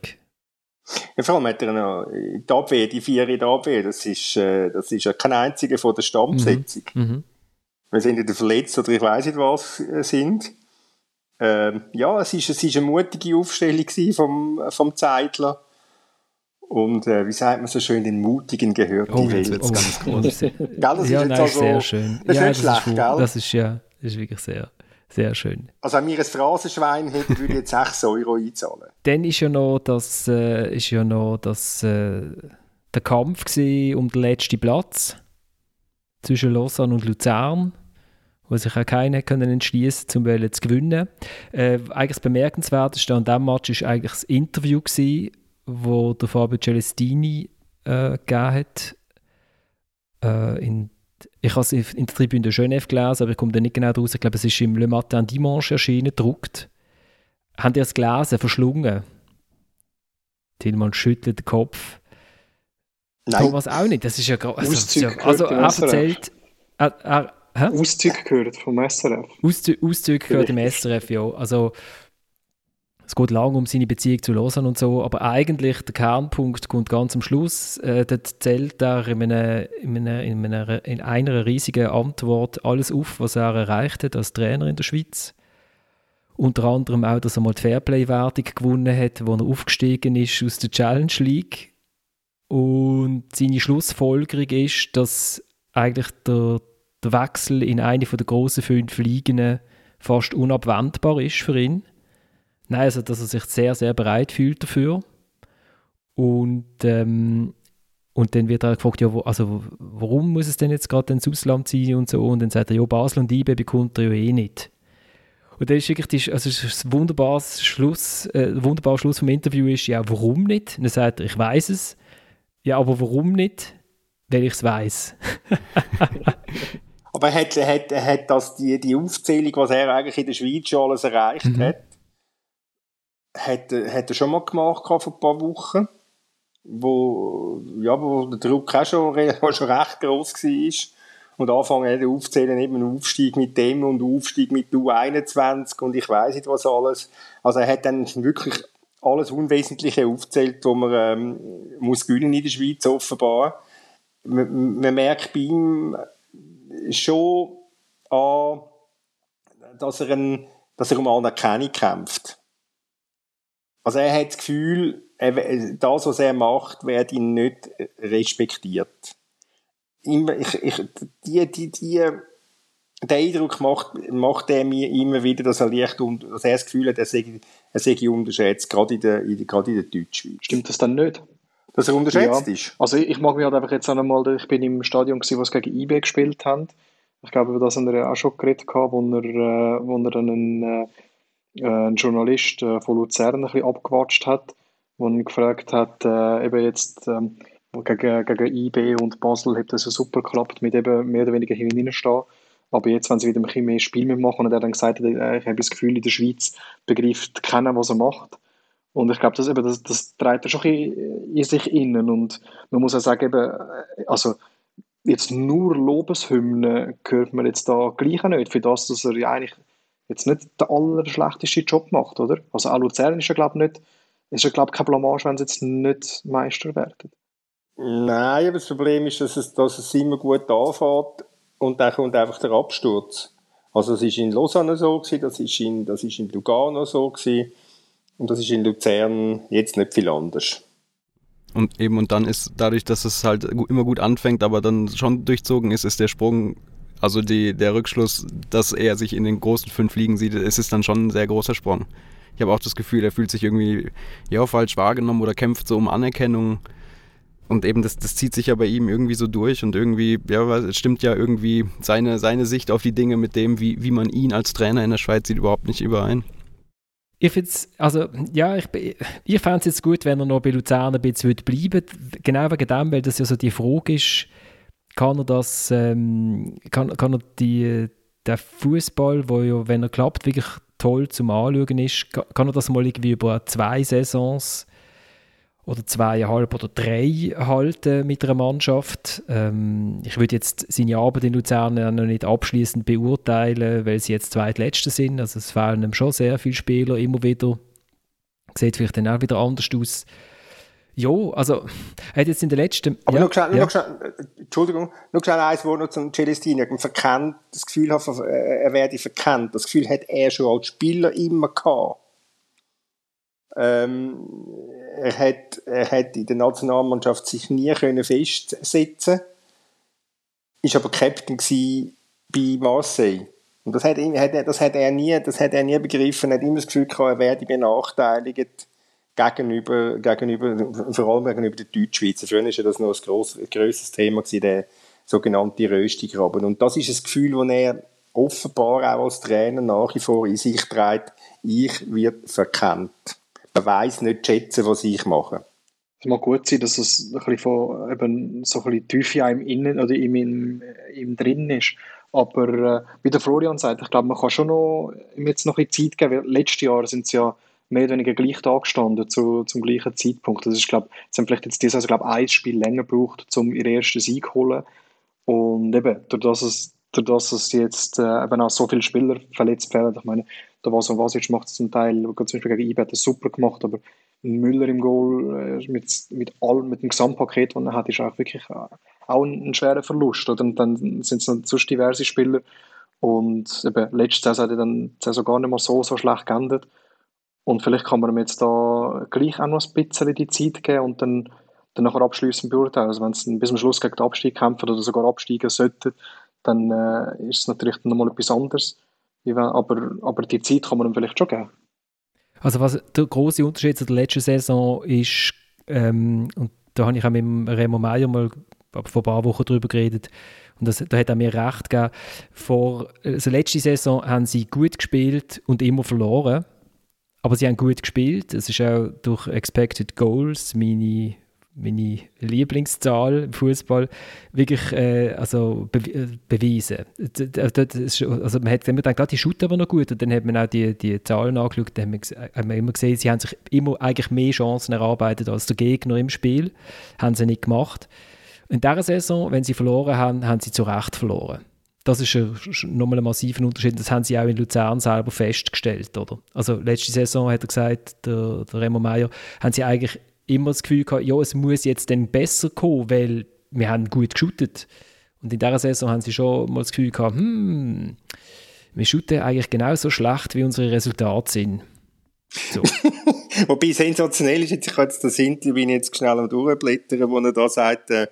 Ja, vor allem hat er noch die Abwehr, die vier in der Abwehr, das ist, äh, das ist ja kein einziger von der Stammbesetzung. Mhm. Mhm. Wir sind entweder verletzt oder ich weiß nicht was äh, sind. Ähm, ja, es ist, es ist eine mutige Aufstellung vom, vom Zeitler. Und äh, wie sagt man so schön, den Mutigen gehört oh, die Welt. Jetzt oh, ganz groß. gell, das ja, ist nein, also, sehr schön. Das ja, ist nicht schlecht, ist, gell? Das ist ja, das ist wirklich sehr, sehr schön. Also wenn wir ein Phrasenschwein hätten, würde ich jetzt 6 Euro einzahlen. Dann ist ja noch das, äh, ist ja noch das, äh, der Kampf um den letzten Platz zwischen Lausanne und Luzern wo sich auch keiner können entschließen um zu gewinnen. Äh, eigentlich das Bemerkenswerteste an diesem Match war eigentlich das Interview gewesen, wo der Fabio Celestini äh, gegeben hat. Äh, in, ich habe es in der Tribüne de Genève gelesen, aber ich komme da nicht genau raus. Ich glaube, es ist im Le Matin Dimanche erschienen, gedruckt. Habt ihr es gelesen, verschlungen? Tilman schüttelt den Kopf. Nein. Thomas auch nicht. Das ist ja gerade. Also, ja, also er erzählt. Er, er, Auszüge gehört vom SRF. Auszüge, Auszüge gehört im SRF, ja. Also es geht lang um seine Beziehung zu Lausanne und so, aber eigentlich der Kernpunkt kommt ganz am Schluss. Äh, dort zählt er in, einer, in, einer, in, einer, in einer riesigen Antwort alles auf, was er erreicht hat als Trainer in der Schweiz. Unter anderem auch, dass er mal die Fairplay-Wertung gewonnen hat, wo er aufgestiegen ist aus der Challenge League. Und seine Schlussfolgerung ist, dass eigentlich der, der Wechsel in eine der grossen fünf Ligen fast unabwendbar ist für ihn Nein, also dass er sich sehr, sehr bereit fühlt dafür. Und, ähm, und dann wird er gefragt, ja, wo, also warum muss es denn jetzt gerade ins Ausland sein und so. Und dann sagt er, ja, Basel und IB bekommt er ja eh nicht. Und dann ist wirklich also das wunderbare Schluss, äh, wunderbare Schluss vom Interview ist, ja, warum nicht? Und dann sagt er, ich weiß es. Ja, aber warum nicht? Weil ich es weiß. aber er hat, er hat, er hat das, die, die Aufzählung, was er eigentlich in der Schweiz schon alles erreicht mhm. hat, hat, hat er schon mal gemacht vor ein paar Wochen, wo, ja, wo der Druck auch schon, schon recht groß war. Und anfangen aufzählen, eben Aufstieg mit dem und Aufstieg mit U21 und ich weiß nicht was alles. Also er hat dann wirklich alles Unwesentliche aufzählt, wo man ähm, muss gewinnen in der Schweiz offenbar. Man, man merkt bei ihm schon an, dass er, ein, dass er um Anerkennung kämpft. Also er hat das Gefühl, er, das, was er macht, wird ihn nicht respektiert. Ich, ich, die, die, die den Eindruck macht, macht er mir immer wieder, dass er leicht und, dass er das Gefühl hat, er sei, er sei unterschätzt, gerade in der, in, gerade in der Deutschschweiz. Stimmt das dann nicht? Dass er unterschätzt ja. ist? Also ich, ich mag mich halt einfach jetzt auch ich bin im Stadion gewesen, wo sie gegen IB gespielt haben. Ich glaube, über das haben wir auch schon geredet gehabt, wo er, äh, wo er einen, äh, einen Journalist äh, von Luzern ein bisschen abgewatscht hat, wo ihn gefragt hat, äh, eben jetzt ähm, gegen, gegen IB und Basel hat das ja super geklappt, mit eben mehr oder weniger hineinstehen. Aber jetzt, wenn sie wieder ein bisschen mehr Spiel mitmachen und er dann gesagt hat, ich habe das Gefühl, in der Schweiz begreift keiner, was er macht. Und ich glaube, das, eben, das, das trägt er schon ein in sich innen. Und man muss auch sagen, eben, also jetzt nur Lobeshymnen hört man jetzt da gleich nicht, für das, dass er ja eigentlich jetzt nicht den allerschlechtesten Job macht, oder? Also auch Luzern ist ja, glaube ich, nicht, ist ja, glaube kein Blamage, wenn sie jetzt nicht Meister werden. Nein, aber das Problem ist, dass es, dass es immer gut anfängt und dann kommt einfach der Absturz. Also das ist in Lausanne so gewesen, das ist in, das ist in Lugano so gewesen und das ist in Luzern jetzt nicht viel anders. Und eben, und dann ist dadurch, dass es halt immer gut anfängt, aber dann schon durchzogen ist, ist der Sprung, also die, der Rückschluss, dass er sich in den großen fünf Ligen sieht, es ist dann schon ein sehr großer Sprung. Ich habe auch das Gefühl, er fühlt sich irgendwie ja falsch wahrgenommen oder kämpft so um Anerkennung. Und eben, das, das zieht sich ja bei ihm irgendwie so durch und irgendwie, ja, es stimmt ja irgendwie seine, seine Sicht auf die Dinge mit dem, wie, wie man ihn als Trainer in der Schweiz sieht, überhaupt nicht überein. Ich finde es, also, ja, ich, ich fände es jetzt gut, wenn er noch bei Luzern ein bisschen bleiben würde. Genau wegen dem, weil das ja so die Frage ist, kann er das, ähm, kann, kann er die, der Fußball, wo ja, wenn er klappt, wirklich toll zum Anschauen ist, kann er das mal irgendwie über zwei Saisons oder zweieinhalb oder drei halten mit einer Mannschaft. Ähm, ich würde jetzt seine Arbeit in Luzern noch nicht abschließend beurteilen, weil sie jetzt zweitletzte sind. Also es fehlen ihm schon sehr viele Spieler immer wieder. Sieht vielleicht dann auch wieder anders aus. Ja, also er hat jetzt in den letzten... Aber ja, noch schnell, ja. noch schnell, Entschuldigung, noch schnell eins Wort noch zum Celestini. Ich verkennt, das Gefühl hat, er werde verkennt. Das Gefühl hat er schon als Spieler immer gehabt. Ähm, er, hat, er hat in der Nationalmannschaft sich nie können festsetzen ist aber Captain bei Marseille. Und das hat, das hat, er nie, das hat er nie begriffen. Er hat immer das Gefühl gehabt, er werde benachteiligt gegenüber, gegenüber, vor allem gegenüber den Deutschschweizer. Früher war das noch ein, gross, grosses Thema, der sogenannte Röstigraben. Und das ist ein Gefühl, das er offenbar auch als Trainer nach wie vor in sich trägt. Ich wird verkennt man weiß nicht schätzen, was ich mache. Es mag gut sein, dass es ein bisschen von eben so ein bisschen Tiefe im Innen oder im, im, im drin ist. Aber äh, wie der Florian sagt, ich glaube, man kann schon noch jetzt noch ein Zeit geben, weil letztes Jahr sind sie ja mehr oder weniger gleich da gestanden zu, zum gleichen Zeitpunkt. Das ist, glaube sie haben vielleicht jetzt dieses also, glaube ein Spiel länger gebraucht, um ihren ersten Sieg zu holen. Und eben, durch das es, durch das es jetzt äh, eben auch so viele Spieler verletzt werden, ich meine, der Vaso Vasic macht es zum Teil, zum Beispiel gegen IB hat es super gemacht, aber Müller im Goal äh, mit, mit, all, mit dem Gesamtpaket, das er hat, ist auch wirklich äh, auch ein, ein schwerer Verlust. Oder? Und dann sind es noch sonst diverse Spieler. Und eben, letzte Saison hat er dann die gar nicht mal so, so schlecht geendet. Und vielleicht kann man ihm jetzt da gleich auch noch ein bisschen die Zeit geben und dann, dann nachher abschließend beurteilen. Also wenn es bis zum Schluss gegen den Abstieg kämpft oder sogar absteigen sollte, dann äh, ist es natürlich nochmal etwas anderes. Aber, aber die Zeit kann man ihm vielleicht schon geben. Also was der große Unterschied zu der letzten Saison ist, ähm, und da habe ich auch mit Remo Meyer mal vor ein paar Wochen darüber geredet, und das, da hat er mir recht gegeben, vor, also letzte Saison haben sie gut gespielt und immer verloren, aber sie haben gut gespielt, es ist auch durch Expected Goals, meine meine Lieblingszahl im Fußball wirklich äh, also be äh, beweisen. also man hat, man denkt, ah, die shooten aber noch gut, und dann hat man auch die, die Zahlen angeschaut, dann hat man immer gesehen, sie haben sich immer eigentlich mehr Chancen erarbeitet als der Gegner im Spiel, haben sie nicht gemacht. In dieser Saison, wenn sie verloren haben, haben sie zu Recht verloren. Das ist nochmal ein massiver Unterschied. Das haben sie auch in Luzern selber festgestellt. Oder? Also letzte Saison hat er gesagt, der, der Remo Meier, haben sie eigentlich immer das Gefühl gehabt, ja, es muss jetzt dann besser kommen, weil wir haben gut geshootet. Und in dieser Saison haben sie schon mal das Gefühl gehabt, hm, wir shooten eigentlich genauso schlecht, wie unsere Resultate sind. So. Wobei sensationell ist, jetzt, ich habe jetzt das Interview jetzt schnell am durchblättern, wo er da sagt, äh,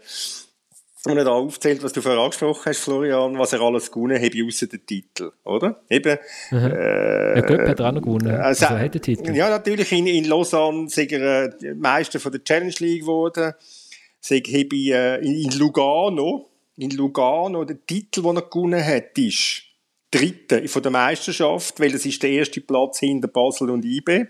und er da aufzählt, was du vorher angesprochen hast, Florian, was er alles gewonnen hat, außer den Titel, oder? Eben. Mhm. Äh, ja, Göpp hat er auch noch gewonnen. Also, also hat den Titel. Ja, natürlich in, in Lausanne sind er äh, Meister von der Challenge League geworden. Habe ich, äh, in Lugano, in Lugano, der Titel, den er gewonnen hat, ist Dritte von der Meisterschaft, weil das ist der erste Platz hinter Basel und IB.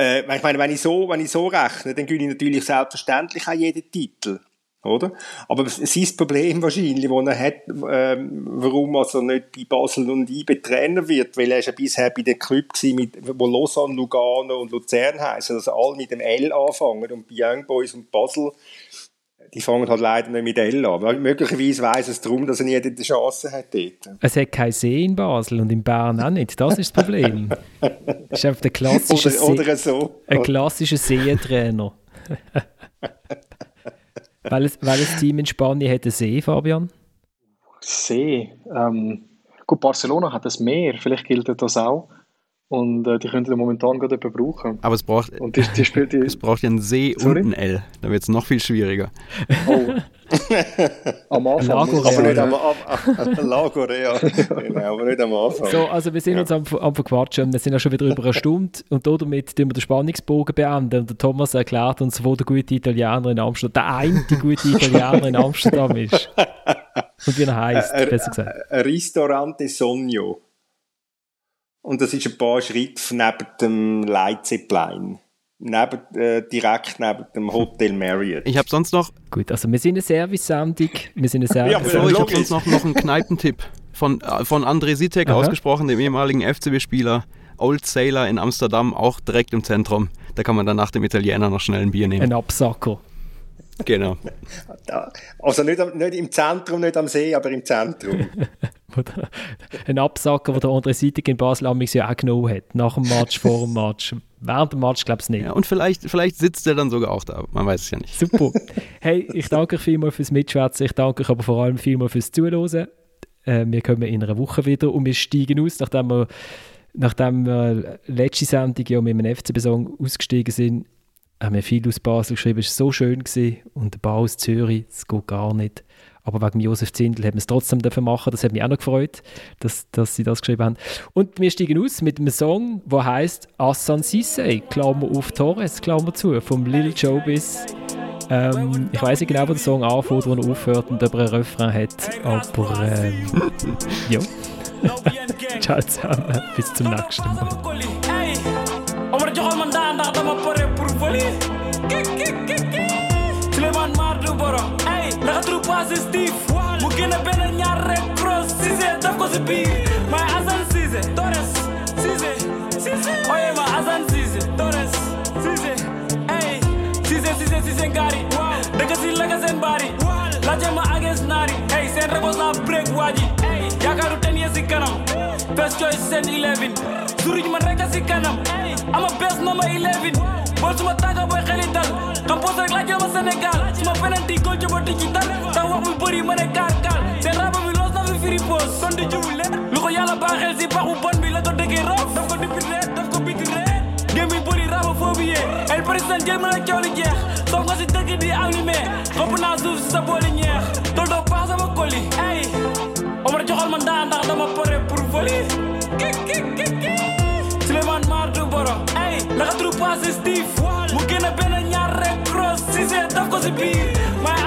Äh, ich meine, wenn ich so, wenn ich so rechne, dann gewinne ich natürlich selbstverständlich auch jeden Titel. Oder? Aber sein Problem wahrscheinlich, das er hat, ähm, warum also nicht bei Basel und IBE Trainer wird, weil er ist ja bisher bei den Club mit, wo Lausanne, Lugano und Luzern heißen, also alle mit dem L anfangen und bei Young Boys und Basel, die fangen halt leider nicht mit L an. Möglicherweise weiss es darum, dass er nie die Chance hat dort. Es hat keinen See in Basel und in Bern auch nicht. Das ist das Problem. das ist einfach der klassische oder, oder so. Ein klassischer Seetrainer. Welches, welches Team in Spanien hat einen See, Fabian? See? Ähm, gut, Barcelona hat das Meer, vielleicht gilt das auch. Und äh, die könnten momentan gerade brauchen. Aber es braucht, und die, die spielt die, es braucht ja einen See Sorry? und ein L. Da wird es noch viel schwieriger. Oh. am Anfang. Aber nicht am, am Lago Real. genau, aber nicht am Anfang. So, also wir sind ja. uns am, am Verquatschen. Wir sind ja schon wieder über eine Stunde. Und damit tun wir den Spannungsbogen beenden. Und der Thomas erklärt uns, wo der gute Italiener in Amsterdam, der eine gute Italiener in Amsterdam ist. Und wie er heißt, besser gesagt. Ristorante Sogno. Und das ist ein paar Schritte neben dem Leitzepplein. Neben, äh, direkt neben dem Hotel Marriott. Ich habe sonst noch... Gut, also wir sind eine Service-Sendung. Wir sind eine Service ja, so, ich habe sonst noch, noch einen Kneipentipp von, äh, von André Sitek ausgesprochen, dem ehemaligen FCB-Spieler. Old Sailor in Amsterdam, auch direkt im Zentrum. Da kann man dann nach dem Italiener noch schnell ein Bier nehmen. Ein Absacker. Genau. Also nicht, nicht im Zentrum, nicht am See, aber im Zentrum. ein Absacker, den der andere Seite in Basel amigs ja auch genommen hat. Nach dem Match, vor dem Match. Während dem Match glaube ich nicht. Ja, und vielleicht, vielleicht sitzt er dann sogar auch da. Man weiß es ja nicht. Super. Hey, ich danke euch vielmals fürs Mitschwätzen. Ich danke euch aber vor allem vielmals fürs Zuhören. Äh, wir kommen in einer Woche wieder und wir steigen aus, nachdem wir, nachdem wir letzte Sendung ja mit einem FCB-Song ausgestiegen sind haben wir viel aus Basel geschrieben, es war so schön gewesen. und der Bau aus Zürich, das geht gar nicht. Aber wegen Josef Zindel haben wir es trotzdem dafür machen. Das hat mich auch noch gefreut, dass, dass sie das geschrieben haben. Und wir steigen aus mit einem Song, der heißt Assan Sisse, Klammer auf Torres, Klammer zu, vom Lil Jobis. Ähm, ich weiß nicht genau, wo der Song anfängt, wo er aufhört und ob er einen Refrain hat. Aber ähm, ja. Ciao zusammen, bis zum nächsten Mal. as is Steve bela Bele Nyare Cross. Size dako Zibi My Azan Size Torres. Size Size. Oye my Azan Size Torres. Size Hey. Size Size Size Ngari Wow. Dekasin Legazen Bari Lajema Against Nari. Hey Sen Rebos Na Break Waji yaakaaru ten ye si kanam. Best choice seen 11 suruj man rek si kanam. Ama best number 11 bool suma tànga booy xeli dal xam poos rek jëba digital tax wax bu fi firi di lu ko si bon bi la daf ko daf ko biti el président jël mën a coow li jeex. Nga si di sa ñeex. Sama Omar joxal ma ndaa ndax dama pare pour voler. Kik Mar du boro. Ay la nga turu passé Steve mu génn benn ñaar rek cross Cissé daf ko si biir. Maay